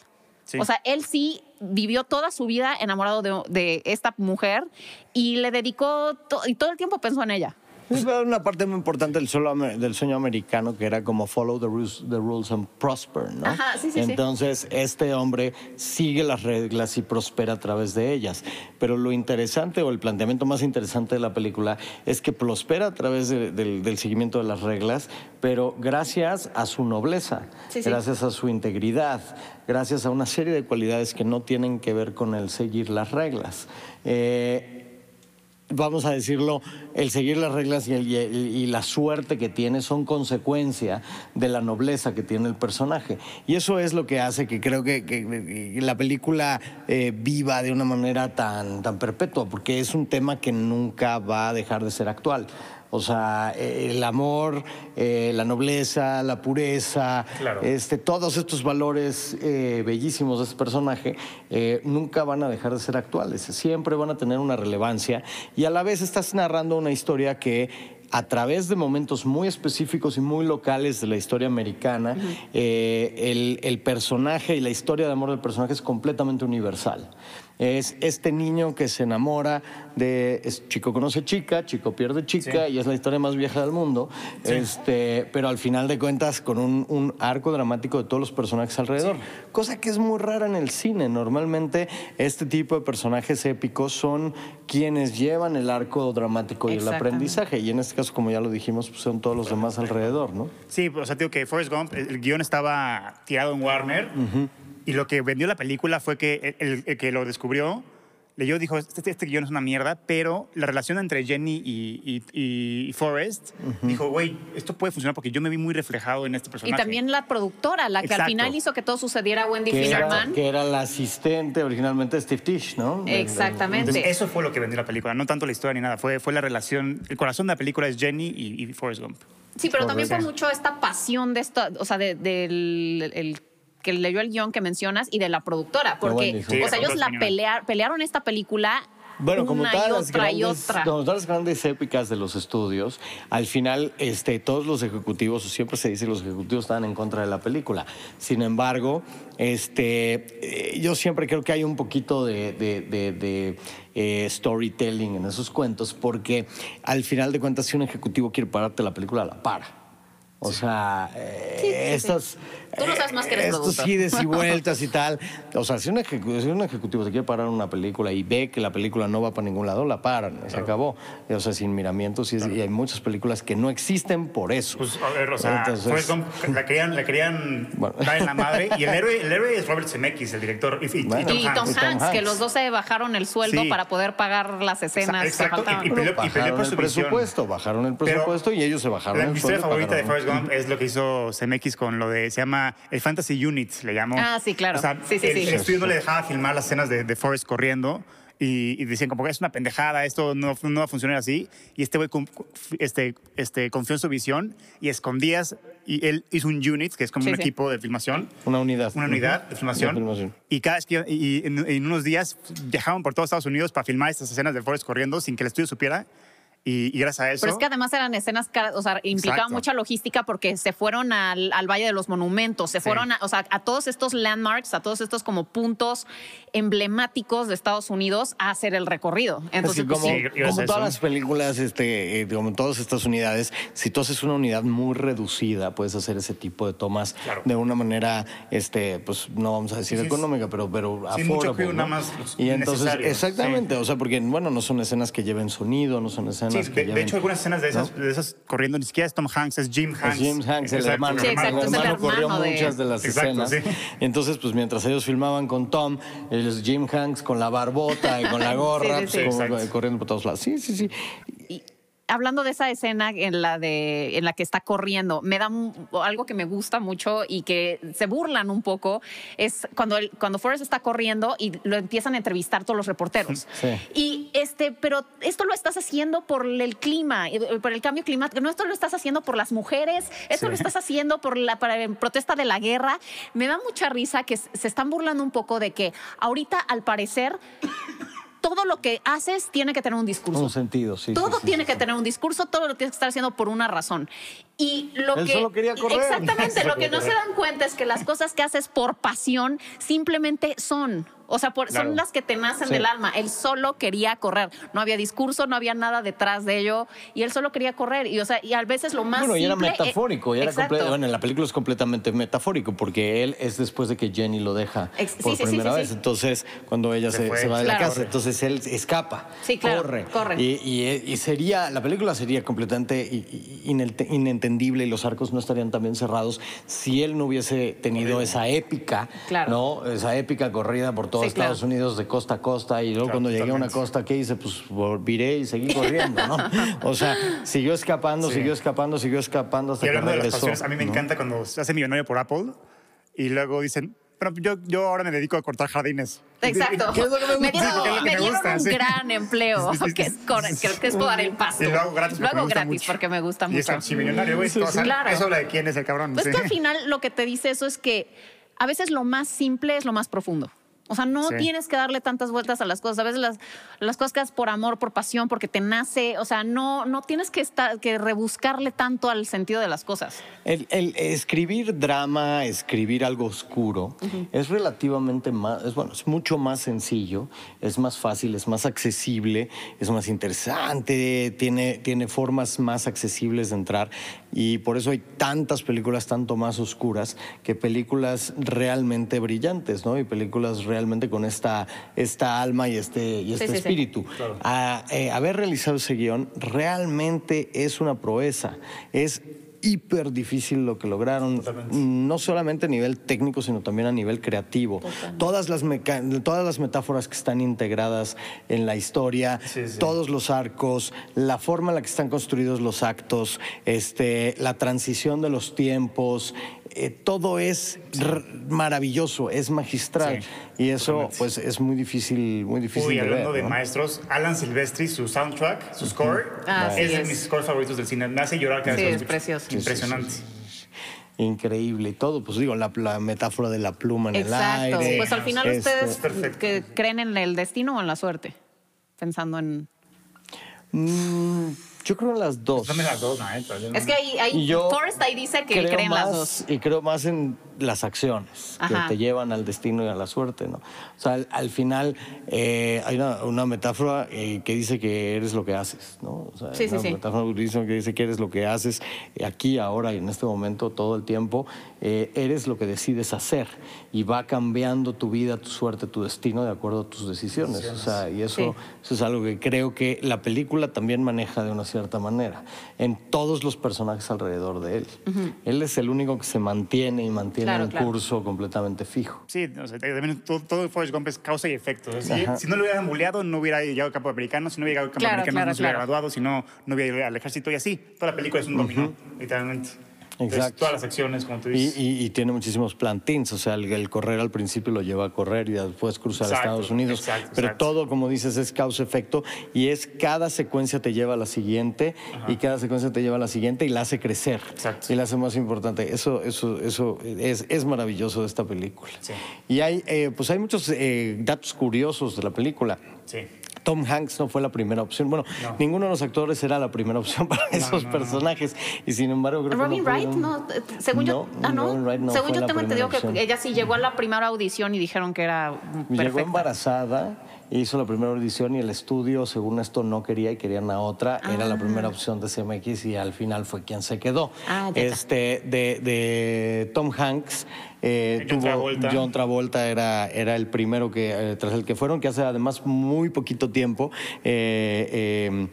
O sea, él sí vivió toda su vida enamorado de, esta mujer y le dedicó, y todo el tiempo pensó en ella. Es una parte muy importante del, solo amer- del sueño americano que era como follow the rules, the rules and prosper, ¿no? Ajá, sí, sí, sí. Entonces, este hombre sigue las reglas y prospera a través de ellas. Pero lo interesante o el planteamiento más interesante de la película es que prospera a través de- del, del seguimiento de las reglas, pero gracias a su nobleza, gracias a su integridad, gracias a una serie de cualidades que no tienen que ver con el seguir las reglas. Eh, vamos a decirlo, el seguir las reglas y, el- y la suerte que tiene son consecuencia de la nobleza que tiene el personaje. Y eso es lo que hace que creo que la película eh, viva de una manera tan, tan perpetua, porque es un tema que nunca va a dejar de ser actual. O sea, eh, el amor, eh, la nobleza, la pureza, Claro. este, todos estos valores eh, bellísimos de este personaje eh, nunca van a dejar de ser actuales, siempre van a tener una relevancia y a la vez estás narrando una historia que a través de momentos muy específicos y muy locales de la historia americana, eh, el, el personaje y la historia de amor del personaje es completamente universal. Es este niño que se enamora de es chico conoce chica, chico pierde chica Sí. y es la historia más vieja del mundo. Este, pero al final de cuentas con un, un arco dramático de todos los personajes alrededor, cosa que es muy rara en el cine. Normalmente este tipo de personajes épicos son quienes llevan el arco dramático y el aprendizaje y en este caso como ya lo dijimos pues son todos los demás alrededor, ¿no? Sí, o sea, digo que Forrest Gump, el el guion estaba tirado en Warner y lo que vendió la película fue que el, el- que lo descubrió leyó dijo, este, este guion es una mierda, pero la relación entre Jenny y, y- y Forrest dijo, güey, esto puede funcionar porque yo me vi muy reflejado en este Y personaje. también la productora, la que al Exacto. final hizo que todo sucediera, Wendy Que era, que era la asistente originalmente de Steve Tish, ¿no? De- de- Exactamente. Entonces, eso fue lo que vendió la película, no tanto la historia ni nada, fue, fue la relación, el corazón de la película es Jenny y, y Forrest Gump. Sí, pero también fue mucho esta pasión de esto, o sea, de- del el que leyó el guion que mencionas y de la productora, porque, Wendy, sí. o sea, Sí, ellos la pelearon esta película Bueno, como todas, y las grandes, como todas las grandes épicas de los estudios, al final este, todos los ejecutivos, o siempre se dice que los ejecutivos estaban en contra de la película. Sin embargo, este, eh, yo siempre creo que hay un poquito de, de- de- de, eh, storytelling en esos cuentos, porque al final de cuentas, si un ejecutivo quiere pararte la película, la para. O sea, eh, Sí, sí, sí. estas. Tú no sabes más que eres Estos productor. gides y vueltas y tal. O sea, si un, ejecu- si un ejecutivo se quiere parar una película y ve que la película no va para ningún lado, la paran. Se acabó. O sea, sin miramientos. Y, es- y hay muchas películas que no existen por eso. Pues, a ver, o sea, Entonces- la querían, la querían Bueno. dar en la madre. Y el héroe, el héroe es Robert Zemeckis, el director. Y, y- y Bueno. Tom y Hanks. Tom y Tom Hanks, que los dos se bajaron el sueldo Sí. para poder pagar las escenas Exacto, que faltaban. y- y peleó- por visión. presupuesto, bajaron el Pero presupuesto y ellos se bajaron La, el sueldo. favorita de Forrest Gump es lo que hizo Zemeckis con lo de, se llama el Fantasy Unit, le llamo. Ah, sí, claro. O sea, Sí, sí, el, sí. el estudio no le dejaba filmar las escenas de, de Forrest corriendo y, y decían como que es una pendejada, esto no, no va a funcionar así. Y este güey este, este, confió en su visión y escondías, y él hizo un unit, que es como Sí, un sí. equipo de filmación. Una unidad. Una unidad de filmación. De filmación. Y cada vez que y en, en unos días viajaban por todos Estados Unidos para filmar estas escenas de Forrest corriendo sin que el estudio supiera. Y, y gracias a eso. Pero es que además eran escenas, o sea, implicaban Exacto. mucha logística porque se fueron al, al Valle de los Monumentos, se Sí. fueron, a, o sea, a todos estos landmarks, a todos estos como puntos emblemáticos de Estados Unidos a hacer el recorrido. Entonces, Así pues, como, sí. Como todas eso. las películas, este, eh, como todas estas unidades, si tú haces una unidad muy reducida, puedes hacer ese tipo de tomas Claro. de una manera, este, pues no vamos a decir económica, pero, pero cuidado, ¿no? nada más los Y entonces, exactamente, sí. o sea, porque, bueno, no son escenas que lleven sonido, no son escenas Sí, que de, hecho, algunas escenas de esas, de esas corriendo ni siquiera es Tom Hanks, es Jim Hanks. Es James Hanks, el Exacto, hermano. Sí, exacto, el hermano corrió de- muchas de las Exacto, escenas. sí. Entonces, pues mientras ellos filmaban con Tom, ellos Jim Hanks con la barbota y con la gorra, Sí, sí, pues, sí. como Exacto. corriendo por todos lados. Sí, sí, sí. Y hablando de esa escena en la de en la que está corriendo, me da algo que me gusta mucho y que se burlan un poco es cuando el, cuando Forrest está corriendo y lo empiezan a entrevistar todos los reporteros. Sí. Y este, pero esto lo estás haciendo por el clima, por el cambio climático. No, esto lo estás haciendo por las mujeres. Esto Sí. lo estás haciendo por la para, en protesta de la guerra. Me da mucha risa que se están burlando un poco de que ahorita, al parecer, todo lo que haces tiene que tener un discurso. Un sentido, sí. Todo sí, tiene sí, que sí. tener un discurso, todo lo tienes que estar haciendo por una razón. Y lo Él que solo quería correr. exactamente Solo lo que no se dan cuenta es que las cosas que haces por pasión simplemente son, o sea, por- Claro. son las que te nacen Sí. del alma. Él solo quería correr, no había discurso, no había nada detrás de ello y él solo quería correr y o sea, y a veces lo más Bueno, y era simple, eh, metafórico. y era bueno, en la película es completamente metafórico porque él es después de que Jenny lo deja Ex- por sí, primera sí, vez. sí. Entonces, cuando ella Se se, se va de la Claro. casa, entonces él escapa. Sí, claro, Corre. corre. Y, y- y sería, la película sería completamente inentendible y los arcos no estarían tan bien cerrados si él no hubiese tenido esa épica, Claro. ¿no? Esa épica corrida por todo Sí, claro. Estados Unidos de costa a costa y luego Claro, cuando llegué a una costa, ¿qué hice? Pues volviré y seguí corriendo, ¿no? O sea, siguió escapando, Sí. siguió escapando, siguió escapando hasta Y que hablando de las regresó. pasiones, a mí me ¿no? encanta cuando se hace millonario por Apple y luego dicen, pero yo, yo ahora me dedico a cortar jardines. Exacto. ¿Qué es lo que me Me gusta? dieron, Sí, porque es lo que me me dieron gusta, un sí. gran empleo, que es, que- podar el pasto. Y lo hago gratis Lo porque me hago gusta gratis mucho. porque me gusta Y es archimillonario, güey. Sí. Claro. Eso habla de quién es el cabrón. Pues sí. que al final lo que te dice eso es que a veces lo más simple es lo más profundo. O sea, no Sí. tienes que darle tantas vueltas a las cosas. A veces las, las cosas que haces por amor, por pasión, porque te nace. O sea, no, no tienes que, estar, que rebuscarle tanto al sentido de las cosas. El, el escribir drama, escribir algo oscuro, es relativamente más, es, bueno, es mucho más sencillo, es más fácil, es más accesible, es más interesante, tiene, tiene formas más accesibles de entrar y por eso hay tantas películas tanto más oscuras que películas realmente brillantes, ¿no? Y películas realmente con esta, esta alma y este, y este sí, sí. espíritu. A- eh, haber realizado ese guion realmente es una proeza. Es hiper difícil lo que lograron, no solamente a nivel técnico, sino también a nivel creativo. Todas las, meca- todas las metáforas que están integradas en la historia, Sí, sí. todos los arcos, la forma en la que están construidos los actos, este, la transición de los tiempos, eh, todo es maravilloso, es magistral. Sí, y eso, totalmente. pues, es muy difícil, muy difícil Uy, de hablando ver. de ¿no? maestros, Alan Silvestri, su soundtrack, su score, Ah, es sí de es. mis scores favoritos del cine. Me hace llorar cada Sí, vez que es escucho. precioso. Sí, sí, Impresionante. Increíble y todo, pues digo, la, la metáfora de la pluma en Exacto. el aire. Pues al final este, ustedes que creen en el destino o en la suerte. Pensando en. mm, yo creo en las dos. Dame las dos, no- Es que ahí, ahí Forrest ahí dice que creo creen más, las dos. Y creo más en las acciones Ajá. que te llevan al destino y a la suerte, ¿no? O sea, al, al final eh, hay una, una metáfora eh, que dice que eres lo que haces, ¿no? O sea, Sí, sí, una sí. metáfora budista que dice que eres lo que haces aquí, ahora y en este momento, todo el tiempo. eh, eres lo que decides hacer y va cambiando tu vida, tu suerte, tu destino de acuerdo a tus decisiones. O sea, y eso, Sí. eso es algo que creo que la película también maneja de una cierta manera en todos los personajes alrededor de él. Él es el único que se mantiene y mantiene Claro, un claro. curso completamente fijo. Sí, o sea, también todo, todo Forrest Gump es causa y efecto. Si, si no lo hubieran buleado, no hubiera llegado al campo americano. Si no hubiera llegado al campo Claro, americano, claro, no se hubiera claro. graduado. Si no, no hubiera ido al ejército y así. Toda la película es un dominó, literalmente. Exacto. todas las acciones, como tú Y, dices. y- y tiene muchísimos plantins, o sea, el, el correr al principio lo lleva a correr y después cruzar a Estados Unidos. exacto, Pero exacto. todo, como dices, es causa-efecto y es cada secuencia te lleva a la siguiente y cada secuencia te lleva a la siguiente y la hace crecer Exacto. y la hace más importante. Eso, eso, eso es, es maravilloso de esta película. Sí. Y hay, eh, pues hay muchos eh, datos curiosos de la película. Sí. Tom Hanks no fue la primera opción. Bueno, No. ninguno de los actores era la primera opción para esos no, no. personajes. Y sin embargo, creo Robin que Wright, no, según yo, No, ah, no, Robin Wright no según fue yo tengo entendido que ella sí llegó a la primera audición y dijeron que era mm, Llegó perfecta. embarazada, hizo la primera audición y el estudio, según esto, no quería y querían a otra. Era la primera opción de CMX y al final fue quien se quedó. Ah, este, de, de Tom Hanks. Eh, John tuvo- Travolta. John Travolta era, era el primero que, eh, tras el que fueron, que hace además muy poquito tiempo. eh, eh,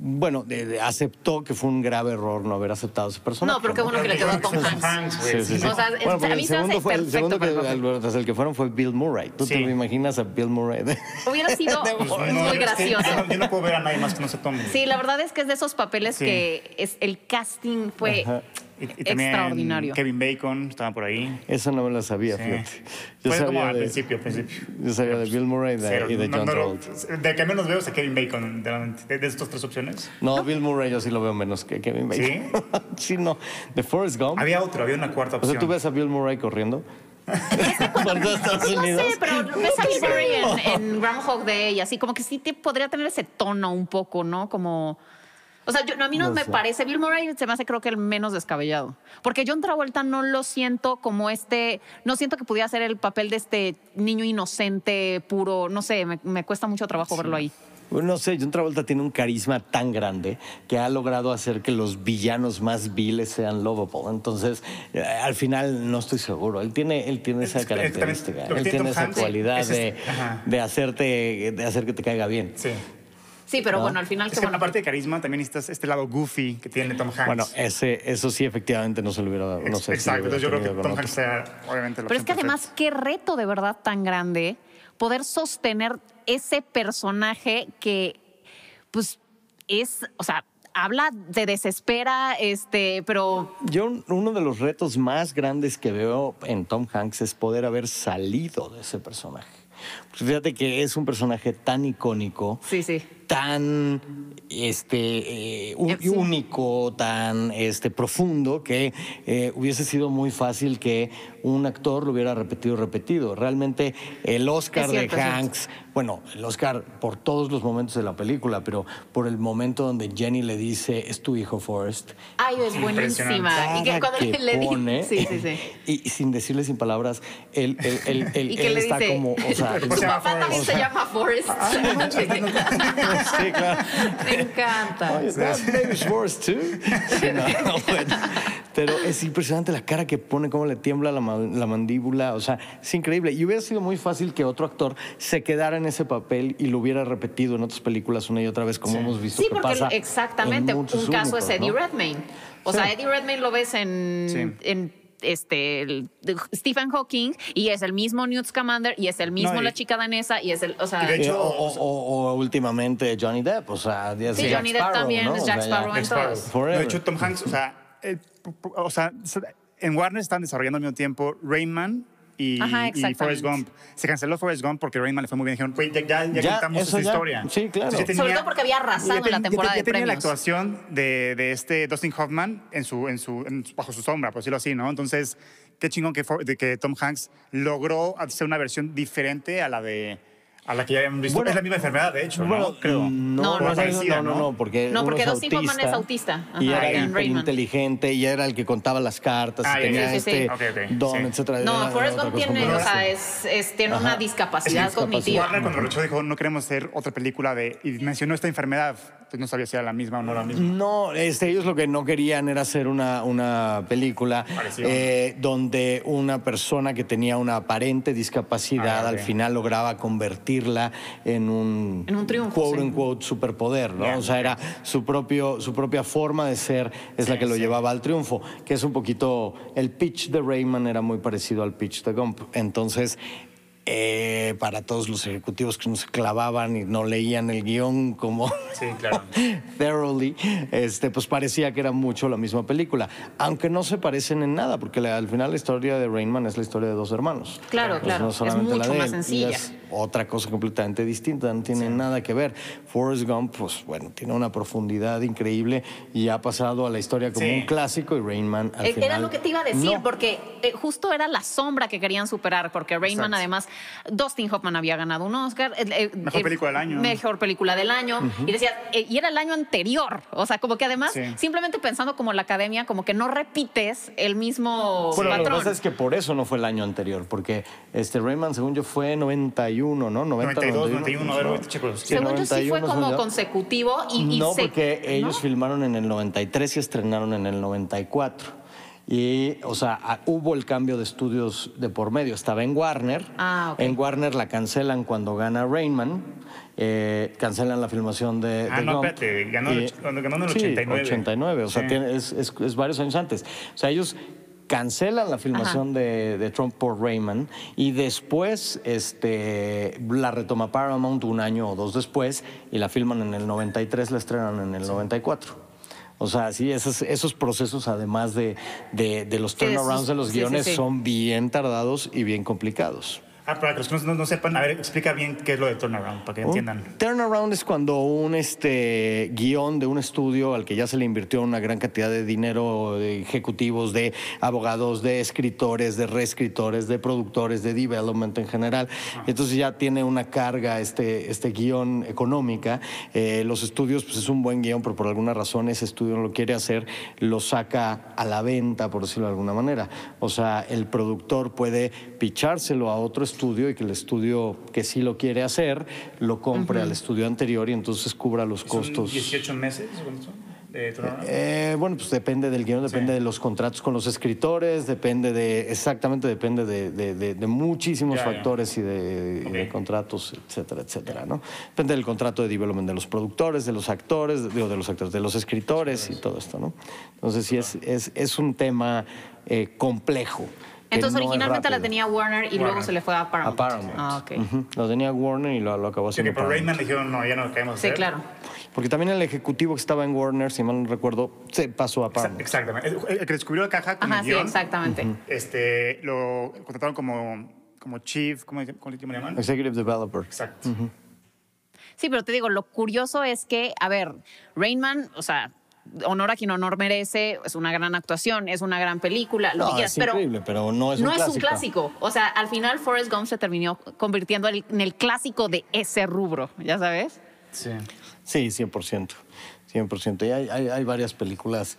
bueno, de- de- aceptó que fue un grave error no haber aceptado ese personaje. No, pero qué bueno que le quedó a Tom Hanks. Sí, sí, sí. O sea, Bueno, porque a mí el se me hace segundo fue, el segundo que, el tras el que fueron fue Bill Murray. ¿Tú Sí. te imaginas a Bill Murray? Hubiera sido Pues no, muy es que gracioso. Yo no, yo no puedo ver a nadie más que no se tome. Sí, la verdad es que es de esos papeles Sí. que es, el casting fue Ajá. Y, y también extraordinario. Kevin Bacon estaba por ahí. Esa no me la sabía, Sí. fíjate. Fue como sabía al de- principio, al principio. Yo sabía de Bill Murray y de, Cero. y de No, John no Travolta. de que menos veo es a Kevin Bacon, de, de estas tres opciones. No, Bill Murray yo sí lo veo menos que Kevin Bacon. ¿Sí? sí, no. De Forrest Gump. Había otro, había una cuarta o opción. sea, tú ves a Bill Murray corriendo. por todos Estados Sí, no sé, pero ves a Bill Murray en, en Groundhog Day y así, como que sí te podría tener ese tono un poco, ¿no? Como... O sea, yo, no, a mí no, No me sé. parece. Bill Murray se me hace creo que el menos descabellado. Porque John Travolta no lo siento como este... No siento que pudiera ser el papel de este niño inocente, puro. No sé, me, me cuesta mucho trabajo verlo ahí. Bueno, No sé, John Travolta tiene un carisma tan grande que ha logrado hacer que los villanos más viles sean lovable. Entonces, eh, al final no estoy seguro. Él tiene, él tiene esa característica. Él tiene esa cualidad de, de hacerte, de hacer que te caiga bien. Sí. Sí, pero ¿No? bueno, al final Es que bueno. aparte de carisma, también necesitas este lado goofy que tiene Tom Hanks. Bueno, ese, eso sí, efectivamente no se lo hubiera dado. No sé si lo Exacto, entonces yo creo que Tom Hanks sea obviamente la Pero es que además, qué reto de verdad tan grande poder sostener ese personaje que, pues, es, o sea, habla, se desespera, este, pero Yo, uno de los retos más grandes que veo en Tom Hanks es poder haber salido de ese personaje. Fíjate que es un personaje tan icónico, sí, sí. Tan este, eh, u- Eh, sí. único, tan este, profundo, que eh, hubiese sido muy fácil que un actor lo hubiera repetido y repetido. Realmente el Oscar cierto, de. Hanks, bueno, el Oscar por todos los momentos de la película, pero por el momento donde Jenny le dice, es tu hijo Forrest. Ay, es buenísima. Y que cuando que le pone. Sí, sí, sí. Y, y sin decirle sin palabras, él, él, él, él- ¿Y qué le está dice? como, o sea, Su se llama papá también Forrest. se llama Forrest. sí, claro. Me encanta. Oye, that baby's Forrest too. Sí, no, bueno. Pero es impresionante la cara que pone, cómo le tiembla la, ma- la mandíbula. O sea, es increíble. Y hubiera sido muy fácil que otro actor se quedara en ese papel y lo hubiera repetido en otras películas una y otra vez, como hemos visto Sí, que porque pasa. exactamente, en un caso únicos, es Eddie ¿no? Redmayne. O Sí. sea, Eddie Redmayne lo ves en, Sí. en este el- Stephen Hawking y es el mismo Newt Scamander y es el mismo No, y- la chica danesa y es el, o sea, de Eh, hecho, o, o- o- o últimamente Johnny Depp, o sea, Sí, Jack Johnny Depp Sparrow, también ¿no? es Jack Sparrow en Jack Sparrow. Forever. De hecho, Tom Hanks, o sea, el- o sea, en Warner están desarrollando al mismo tiempo Rayman y, Ajá, y exactamente. Forrest Gump. Se canceló Forrest Gump porque Rayman le fue muy bien. Dijeron, "Güey, ya, ya, ya Ya, contamos ya. historia. Sí, claro. Sobre todo porque había arrasado en la temporada de ya tenía la premios. actuación de, de este Dustin Hoffman en su, en su, en su- bajo su sombra, por decirlo así, ¿no? Entonces, qué chingón que, For- de que Tom Hanks logró hacer una versión diferente a la de A la que ya habíamos visto. Bueno, es la misma enfermedad, de hecho, Bueno, ¿no? Creo. No, No, no, parecida, no, no, porque No, uno porque es Dustin Hoffman autista es autista. y Ajá, era Ian Reitman. inteligente y era el que contaba las cartas Ah, y tenía. Sí, sí, este sí. Ok, ok, don, sí. etcétera. No, Era Forrest Gump tiene, o sea, es, es- tiene Ajá. una discapacidad cognitiva. Warner cuando lo echó dijo, no queremos hacer otra película de... Y mencionó esta enfermedad. Entonces no sabía si era la misma o no la misma. No, este, ellos lo que no querían era hacer una, una película eh, donde una persona que tenía una aparente discapacidad Ah, al final lograba convertirla en un, En un triunfo, quote sí. unquote superpoder, ¿no? O sea, era su propio su propia forma de ser es la que lo sí. llevaba al triunfo, que es un poquito el pitch de Rayman era muy parecido al pitch de Gump. Entonces eh, para todos los ejecutivos que no se clavaban y no leían el guion como Sí, claro. thoroughly, este, pues parecía que era mucho la misma película, aunque no se parecen en nada, porque la- al final la historia de Rainman es la historia de dos hermanos. Claro, Pues claro, no es la mucho de más él, sencilla. es otra cosa completamente distinta, no tiene nada que ver. Forrest Gump, pues bueno, tiene una profundidad increíble y ha pasado a la historia como Sí. un clásico y Rainman al Eh, final. Era lo que te iba a decir, no. porque eh, justo era la sombra que querían superar, porque Rainman además, Dustin Hoffman había ganado un Oscar. eh, eh, Mejor película del año. Mejor película del año. Y decía, eh, y era el año anterior. O sea, como que además, Sí. simplemente pensando como la academia, como que no repites el mismo Bueno, lo que patrón. pasa es que por eso no fue el año anterior, porque este Rayman, según yo, fue 91, ¿no? 90, 92, 91, a ver, ahorita checo los- Sí, Según yo sí fue 91, como consecutivo y, y no, se- porque ellos ¿no? filmaron en el 93 y estrenaron en el 94. Y, o sea, hubo el cambio de estudios de por medio. Estaba en Warner. Ah. En Warner la cancelan cuando gana Rainman. eh, cancelan la filmación de. Ah, de no, Gump. espérate, ganó Y- cuando ganó en el sí, 89. 89, o sea, Sí. tiene- es, es- es varios años antes. O sea, ellos cancelan la filmación de, de Trump por Rayman y después este, la retoma Paramount un año o dos después y la filman en el 93, la estrenan en el 94. O sea, sí, esos, esos procesos, además de, de- de los turnarounds de los sí, sí, guiones, sí. son bien tardados y bien complicados. Ah, para que los que no, no sepan, a ver, explica bien qué es lo de turnaround, para que entiendan. Un turnaround es cuando un este, guion de un estudio al que ya se le invirtió una gran cantidad de dinero de ejecutivos, de abogados, de escritores, de reescritores, de productores, de development en general. Entonces ya tiene una carga este, este guion económica. Eh, los estudios, pues es un buen guion, pero por alguna razón ese estudio no lo quiere hacer, lo saca a la venta, por decirlo de alguna manera. O sea, el productor puede pichárselo a otro estudio y que el estudio que sí lo quiere hacer lo compre al estudio anterior y entonces cubra los ¿Son costos. 18 meses ¿cuántos son? de turnaround. Eh, bueno, pues depende del guion, depende Sí. de los contratos con los escritores, depende de, exactamente depende de, de- de- de muchísimos Ya, ya. factores y de, y de Ok. contratos, etcétera, etcétera, ¿no? Depende del contrato de development de los productores, de los actores, digo, de los actores, de los escritores y todo esto, ¿no? Entonces sí es, es, es un tema eh, complejo. Entonces no originalmente la tenía Warner y luego se le fue a Paramount. A Paramount. Ah, ok. Ujú, Lo tenía Warner y lo, lo acabó Sí, haciendo que por Paramount. Rayman dijeron, no, ya no lo queremos Sí, hacer. claro. Porque también el ejecutivo que estaba en Warner, si mal no recuerdo, se pasó a Paramount. Exactamente. El, el que descubrió la caja con Ajá, el sí, exactamente. este, lo contrataron como, como chief, ¿cómo, cómo le llaman? Executive Developer. Exacto. Sí, pero te digo, lo curioso es que, a ver, Rainman, o sea, honor a quien honor merece, es una gran actuación, es una gran película, lo No, que quieras, es pero increíble, pero no es no un es un clásico. O sea, al final Forrest Gump se terminó convirtiendo en el clásico de ese rubro, ¿ya sabes? Sí. Sí, 100%. 100%. Y hay, hay, hay varias películas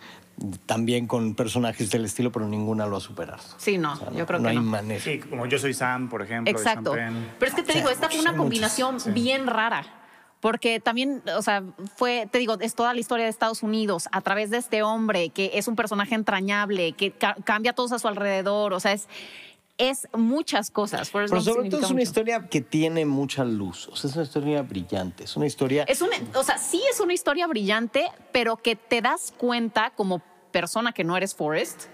también con personajes del estilo, pero ninguna lo ha superado. Sí, no, O sea, yo creo no que hay no. manera. Sí, como Yo Soy Sam, por ejemplo. Exacto. Pero es que te digo, esta fue una combinación muchos, sí. bien rara. Porque también, o sea, fue, te digo, es toda la historia de Estados Unidos a través de este hombre que es un personaje entrañable, que ca- cambia a todos a su alrededor. O sea, es, es muchas cosas. Forrest Pero Gump sobre todo es una mucho. historia que tiene mucha luz. O sea, es una historia brillante. Es una historia. Es una, o sea, sí es una historia brillante, pero que te das cuenta como persona que no eres Forrest,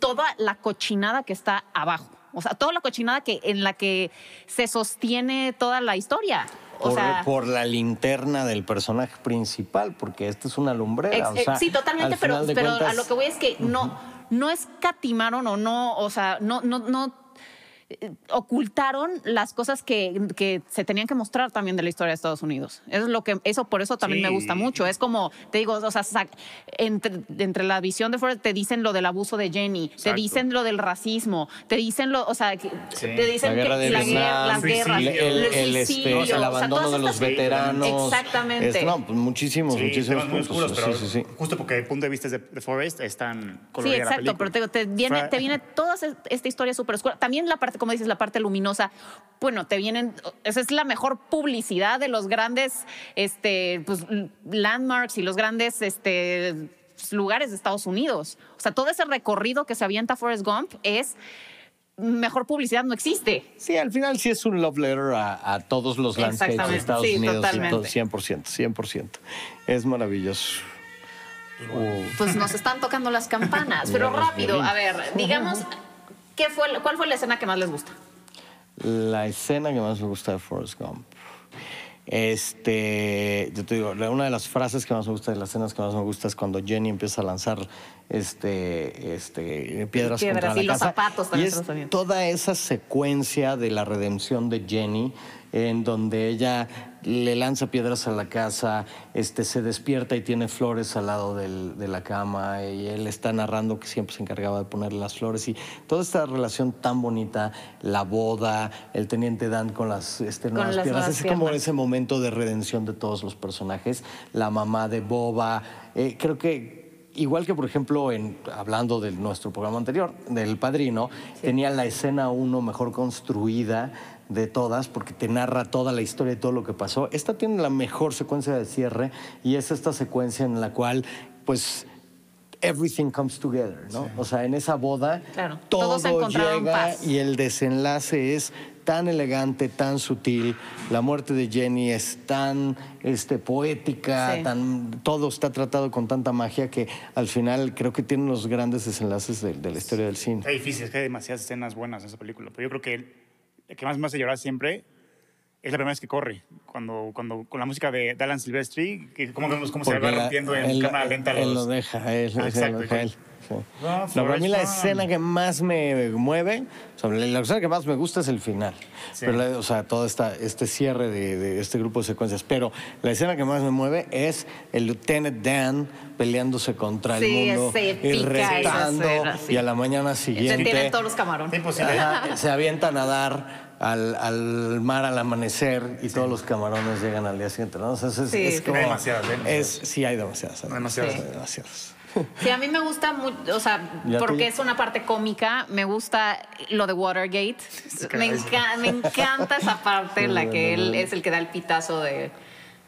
toda la cochinada que está abajo. O sea, toda la cochinada que, en la que se sostiene toda la historia. O por, sea, por la linterna del personaje principal, porque esta es una lumbrera. ex- o sea, eh, sí, totalmente, al pero, a lo que voy es que no, no escatimaron o no, o sea, no, no, no ocultaron las cosas que, que se tenían que mostrar también de la historia de Estados Unidos. Eso es lo que, eso por eso también me Sí. gusta mucho. Es como, te digo, o sea, sac- entre, entre la visión de Forrest te dicen lo del abuso de Jenny, te Exacto. dicen lo del racismo, te dicen lo, o sea, que- Sí. te dicen La que guerra de la Vietnam, guerra, las guerras, el, el- el el, este, el o sea, abandono todas de los veteranos. Exactamente. Es- no, pues muchísimos, Sí, muchísimos puntos. oscuros, pero sí, sí, sí. justo porque el punto de vista de, de Forrest es tan colorida Sí, la exacto, pero película. te, te viene, te viene toda es- esta historia súper oscura. También la parte, como dices, la parte luminosa. Bueno, te vienen, esa es la mejor publicidad de los grandes este, pues, landmarks y los grandes este, lugares de Estados Unidos. O sea, todo ese recorrido que se avienta Forrest Gump es mejor publicidad no existe. Sí, al final sí es un love letter a, a todos los landscapes de Estados sí, Unidos. totalmente. todo, 100%, 100%. Es maravilloso. Uh, Pues nos están tocando las campanas. Pero rápido, a ver, digamos, ¿qué fue, ¿cuál fue la escena que más les gusta? La escena que más me gusta de Forrest Gump. Este, yo te digo, una de las frases que más me gusta, de las escenas que más me gusta es cuando Jenny empieza a lanzar este, este, piedras, Piedras, contra y la los casa. zapatos y es toda esa secuencia de la redención de Jenny, en donde ella le lanza piedras a la casa, este, se despierta y tiene flores al lado del- de la cama, y él está narrando que siempre se encargaba de ponerle las flores, y toda esta relación tan bonita, la boda, el teniente Dan con las este, nuevas las piernas, nuevas es como ese momento de redención de todos los personajes, la mamá de Boba, eh, creo que igual que por ejemplo en hablando de nuestro programa anterior, del Padrino, tenía la escena uno mejor construida de todas porque te narra toda la historia y todo lo que pasó. Esta tiene la mejor secuencia de cierre y es esta secuencia en la cual pues everything comes together, ¿no? O sea, en esa boda Claro, todo todos llega y el desenlace es tan elegante, tan sutil. La muerte de Jenny es tan este, poética, Sí. tan, todo está tratado con tanta magia que al final creo que tiene los grandes desenlaces de, de la historia del cine. Está difícil, es que hay demasiadas escenas buenas en esa película. Pero yo creo que el, el que más me hace llorar siempre es la primera vez que corre. Cuando, cuando con la música de Alan Silvestri, que como vemos cómo se va la- rompiendo en cámara lenta Él los... lo deja, él, Ah, él exacto, lo deja él. Sí. No, No, para mí la escena que más me mueve, o sea, la escena que más me gusta es el final. Sí. Pero la- o sea, todo esta, este cierre de, de este grupo de secuencias. Pero la escena que más me mueve es el Lieutenant Dan peleándose contra Sí, el mundo y retando. escena, sí. Y a la mañana Se siguiente tienen todos los camarones. Sí, ajá, se avienta a nadar. Al, al mar al amanecer y todos los camarones llegan al día siguiente, ¿no? O sea, es, Sí, es sí. como- Hay demasiadas, ¿eh? es- sí, hay demasiadas. Demasiadas. hay demasiadas. Sí, a mí me gusta mucho, o sea, porque es una parte cómica, me gusta lo de Watergate. Me, enca- me encanta esa parte en la que él es el que da el pitazo de,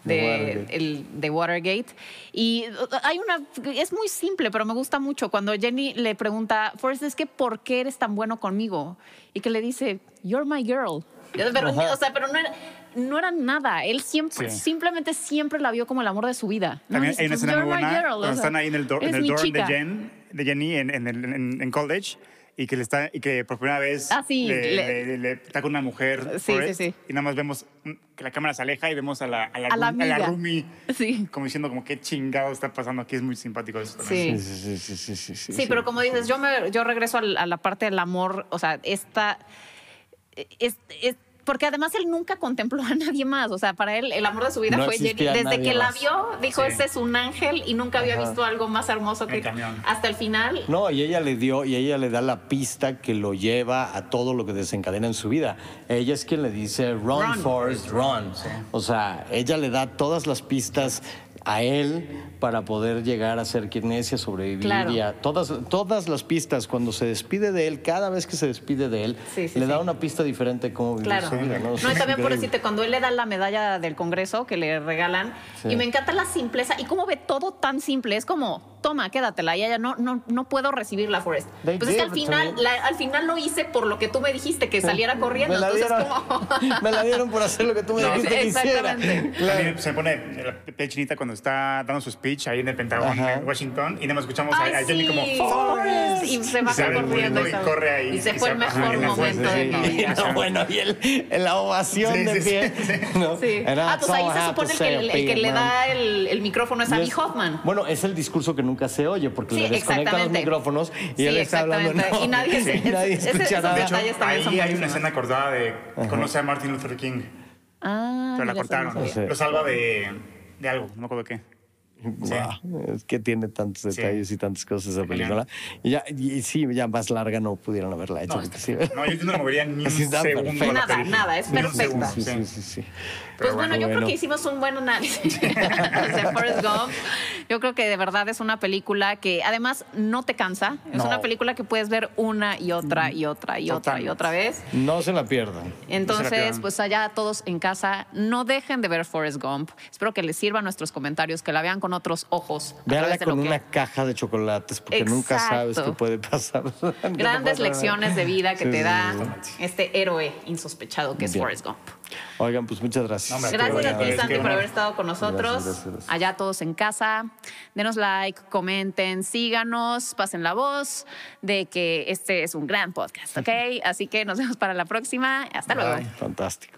De de, Watergate. el- de Watergate. Y hay una, es muy simple, pero me gusta mucho cuando Jenny le pregunta, Forrest, es que ¿por qué eres tan bueno conmigo? Y que le dice, You're my girl. Pero, o sea, pero no era, no era nada. Él siempre, Sí. simplemente siempre la vio como el amor de su vida. No, También dice, hay una "Pues, escena muy buena girl", o cuando sea, están ahí en el, dor- en el dorm de. Jen, de Jenny en, en, el- en- en college y que, le está, y que por primera vez Ah, sí, le, le- le- le está con una mujer Sí, Forrest, sí, sí. y nada más vemos que la cámara se aleja y vemos a la, a la, A la a la roomie Sí. como diciendo como qué chingado está pasando aquí. Es muy simpático eso también. Sí. Sí, sí, sí, sí, sí, sí, Sí, pero como dices, yo, me, yo regreso a la parte del amor, o sea, esta... Es, es- porque además él nunca contempló a nadie más, o sea, para él el amor de su vida No fue Jenny. Desde que la vio, dijo, Sí. ese es un ángel y nunca había Ajá. visto algo más hermoso El que... camión. Hasta el final, No, y ella le dio, y ella le da la pista que lo lleva a todo lo que desencadena en su vida. Ella es quien le dice, run, Run. Forrest, run. O sea, ella le da todas las pistas a él para poder llegar a ser quien es y a sobrevivir. Claro. Y a todas, todas las pistas, cuando se despide de él, cada vez que se despide de él, Sí, sí, le da sí. una pista diferente de cómo vivir Claro. su vida. ¿no? No, y también por decirte, cuando él le da la medalla del Congreso que le regalan, Sí. y me encanta la simpleza y cómo ve todo tan simple. Es como, toma, quédatela. Y ella no, no, no puedo recibirla, Forrest. They Pues es que al final, la- al final lo hice por lo que tú me dijiste, que saliera corriendo. Me la, Entonces, dieron, como. me la dieron por hacer lo que tú me No, dijiste que hiciera. Claro. se pone la piel chinita cuando está dando su speech ahí en el Pentagón Ajá. en Washington y nada más escuchamos a, Ay, a Jenny sí, como Forrest. Y se el corriendo. y se- corre ahí. Y se y fue el mejor momento de mi vida. No, bueno, y el, en la ovación Sí, de pie. sí, ¿no? Ah, pues ahí se supone to el que, el que le da el, el micrófono es Y Abby Hoffman. Bueno, es el discurso que nunca se oye porque Sí, le desconectan los micrófonos y Sí, él está hablando. no, Y nadie se- y escucha nada. De hecho, detalles también son ahí hay una escena acordada de que conoce a Martin Luther King, Ah, pero la cortaron. no. Lo salva de, de algo, no me acuerdo qué. Guau, es que tiene tantos Sí. detalles y tantas cosas esa película. Y, ya, y sí, ya más larga no pudieron haberla hecho. No, sí. no, yo no me movería ni un está segundo. Nada, película. nada, es perfecta. Sí, sí, sí. Pues bueno, yo creo que hicimos un buen análisis de Forrest Gump. Yo creo que de verdad es una película que además no te cansa. Es No. una película que puedes ver una y otra y otra y otra y otra vez. No se la pierdan. Entonces, pierdan. pues allá todos en casa, no dejen de ver Forrest Gump. Espero que les sirvan nuestros comentarios, que la vean con otros ojos. a Véanla través de lo con que- una caja de chocolates porque nunca sabes qué puede pasar. ¿Qué te Grandes pasa? lecciones de vida que Sí, te sí, da sí. este héroe insospechado que es Bien. Forrest Gump. Oigan, pues muchas gracias. No, Gracias a ti, es Santi, que por haber estado con nosotros. Gracias, gracias, gracias. Allá todos en casa. Denos like, comenten, síganos, pasen la voz de que este es un gran podcast, ¿ok? Así que nos vemos para la próxima. Hasta luego. Fantástico.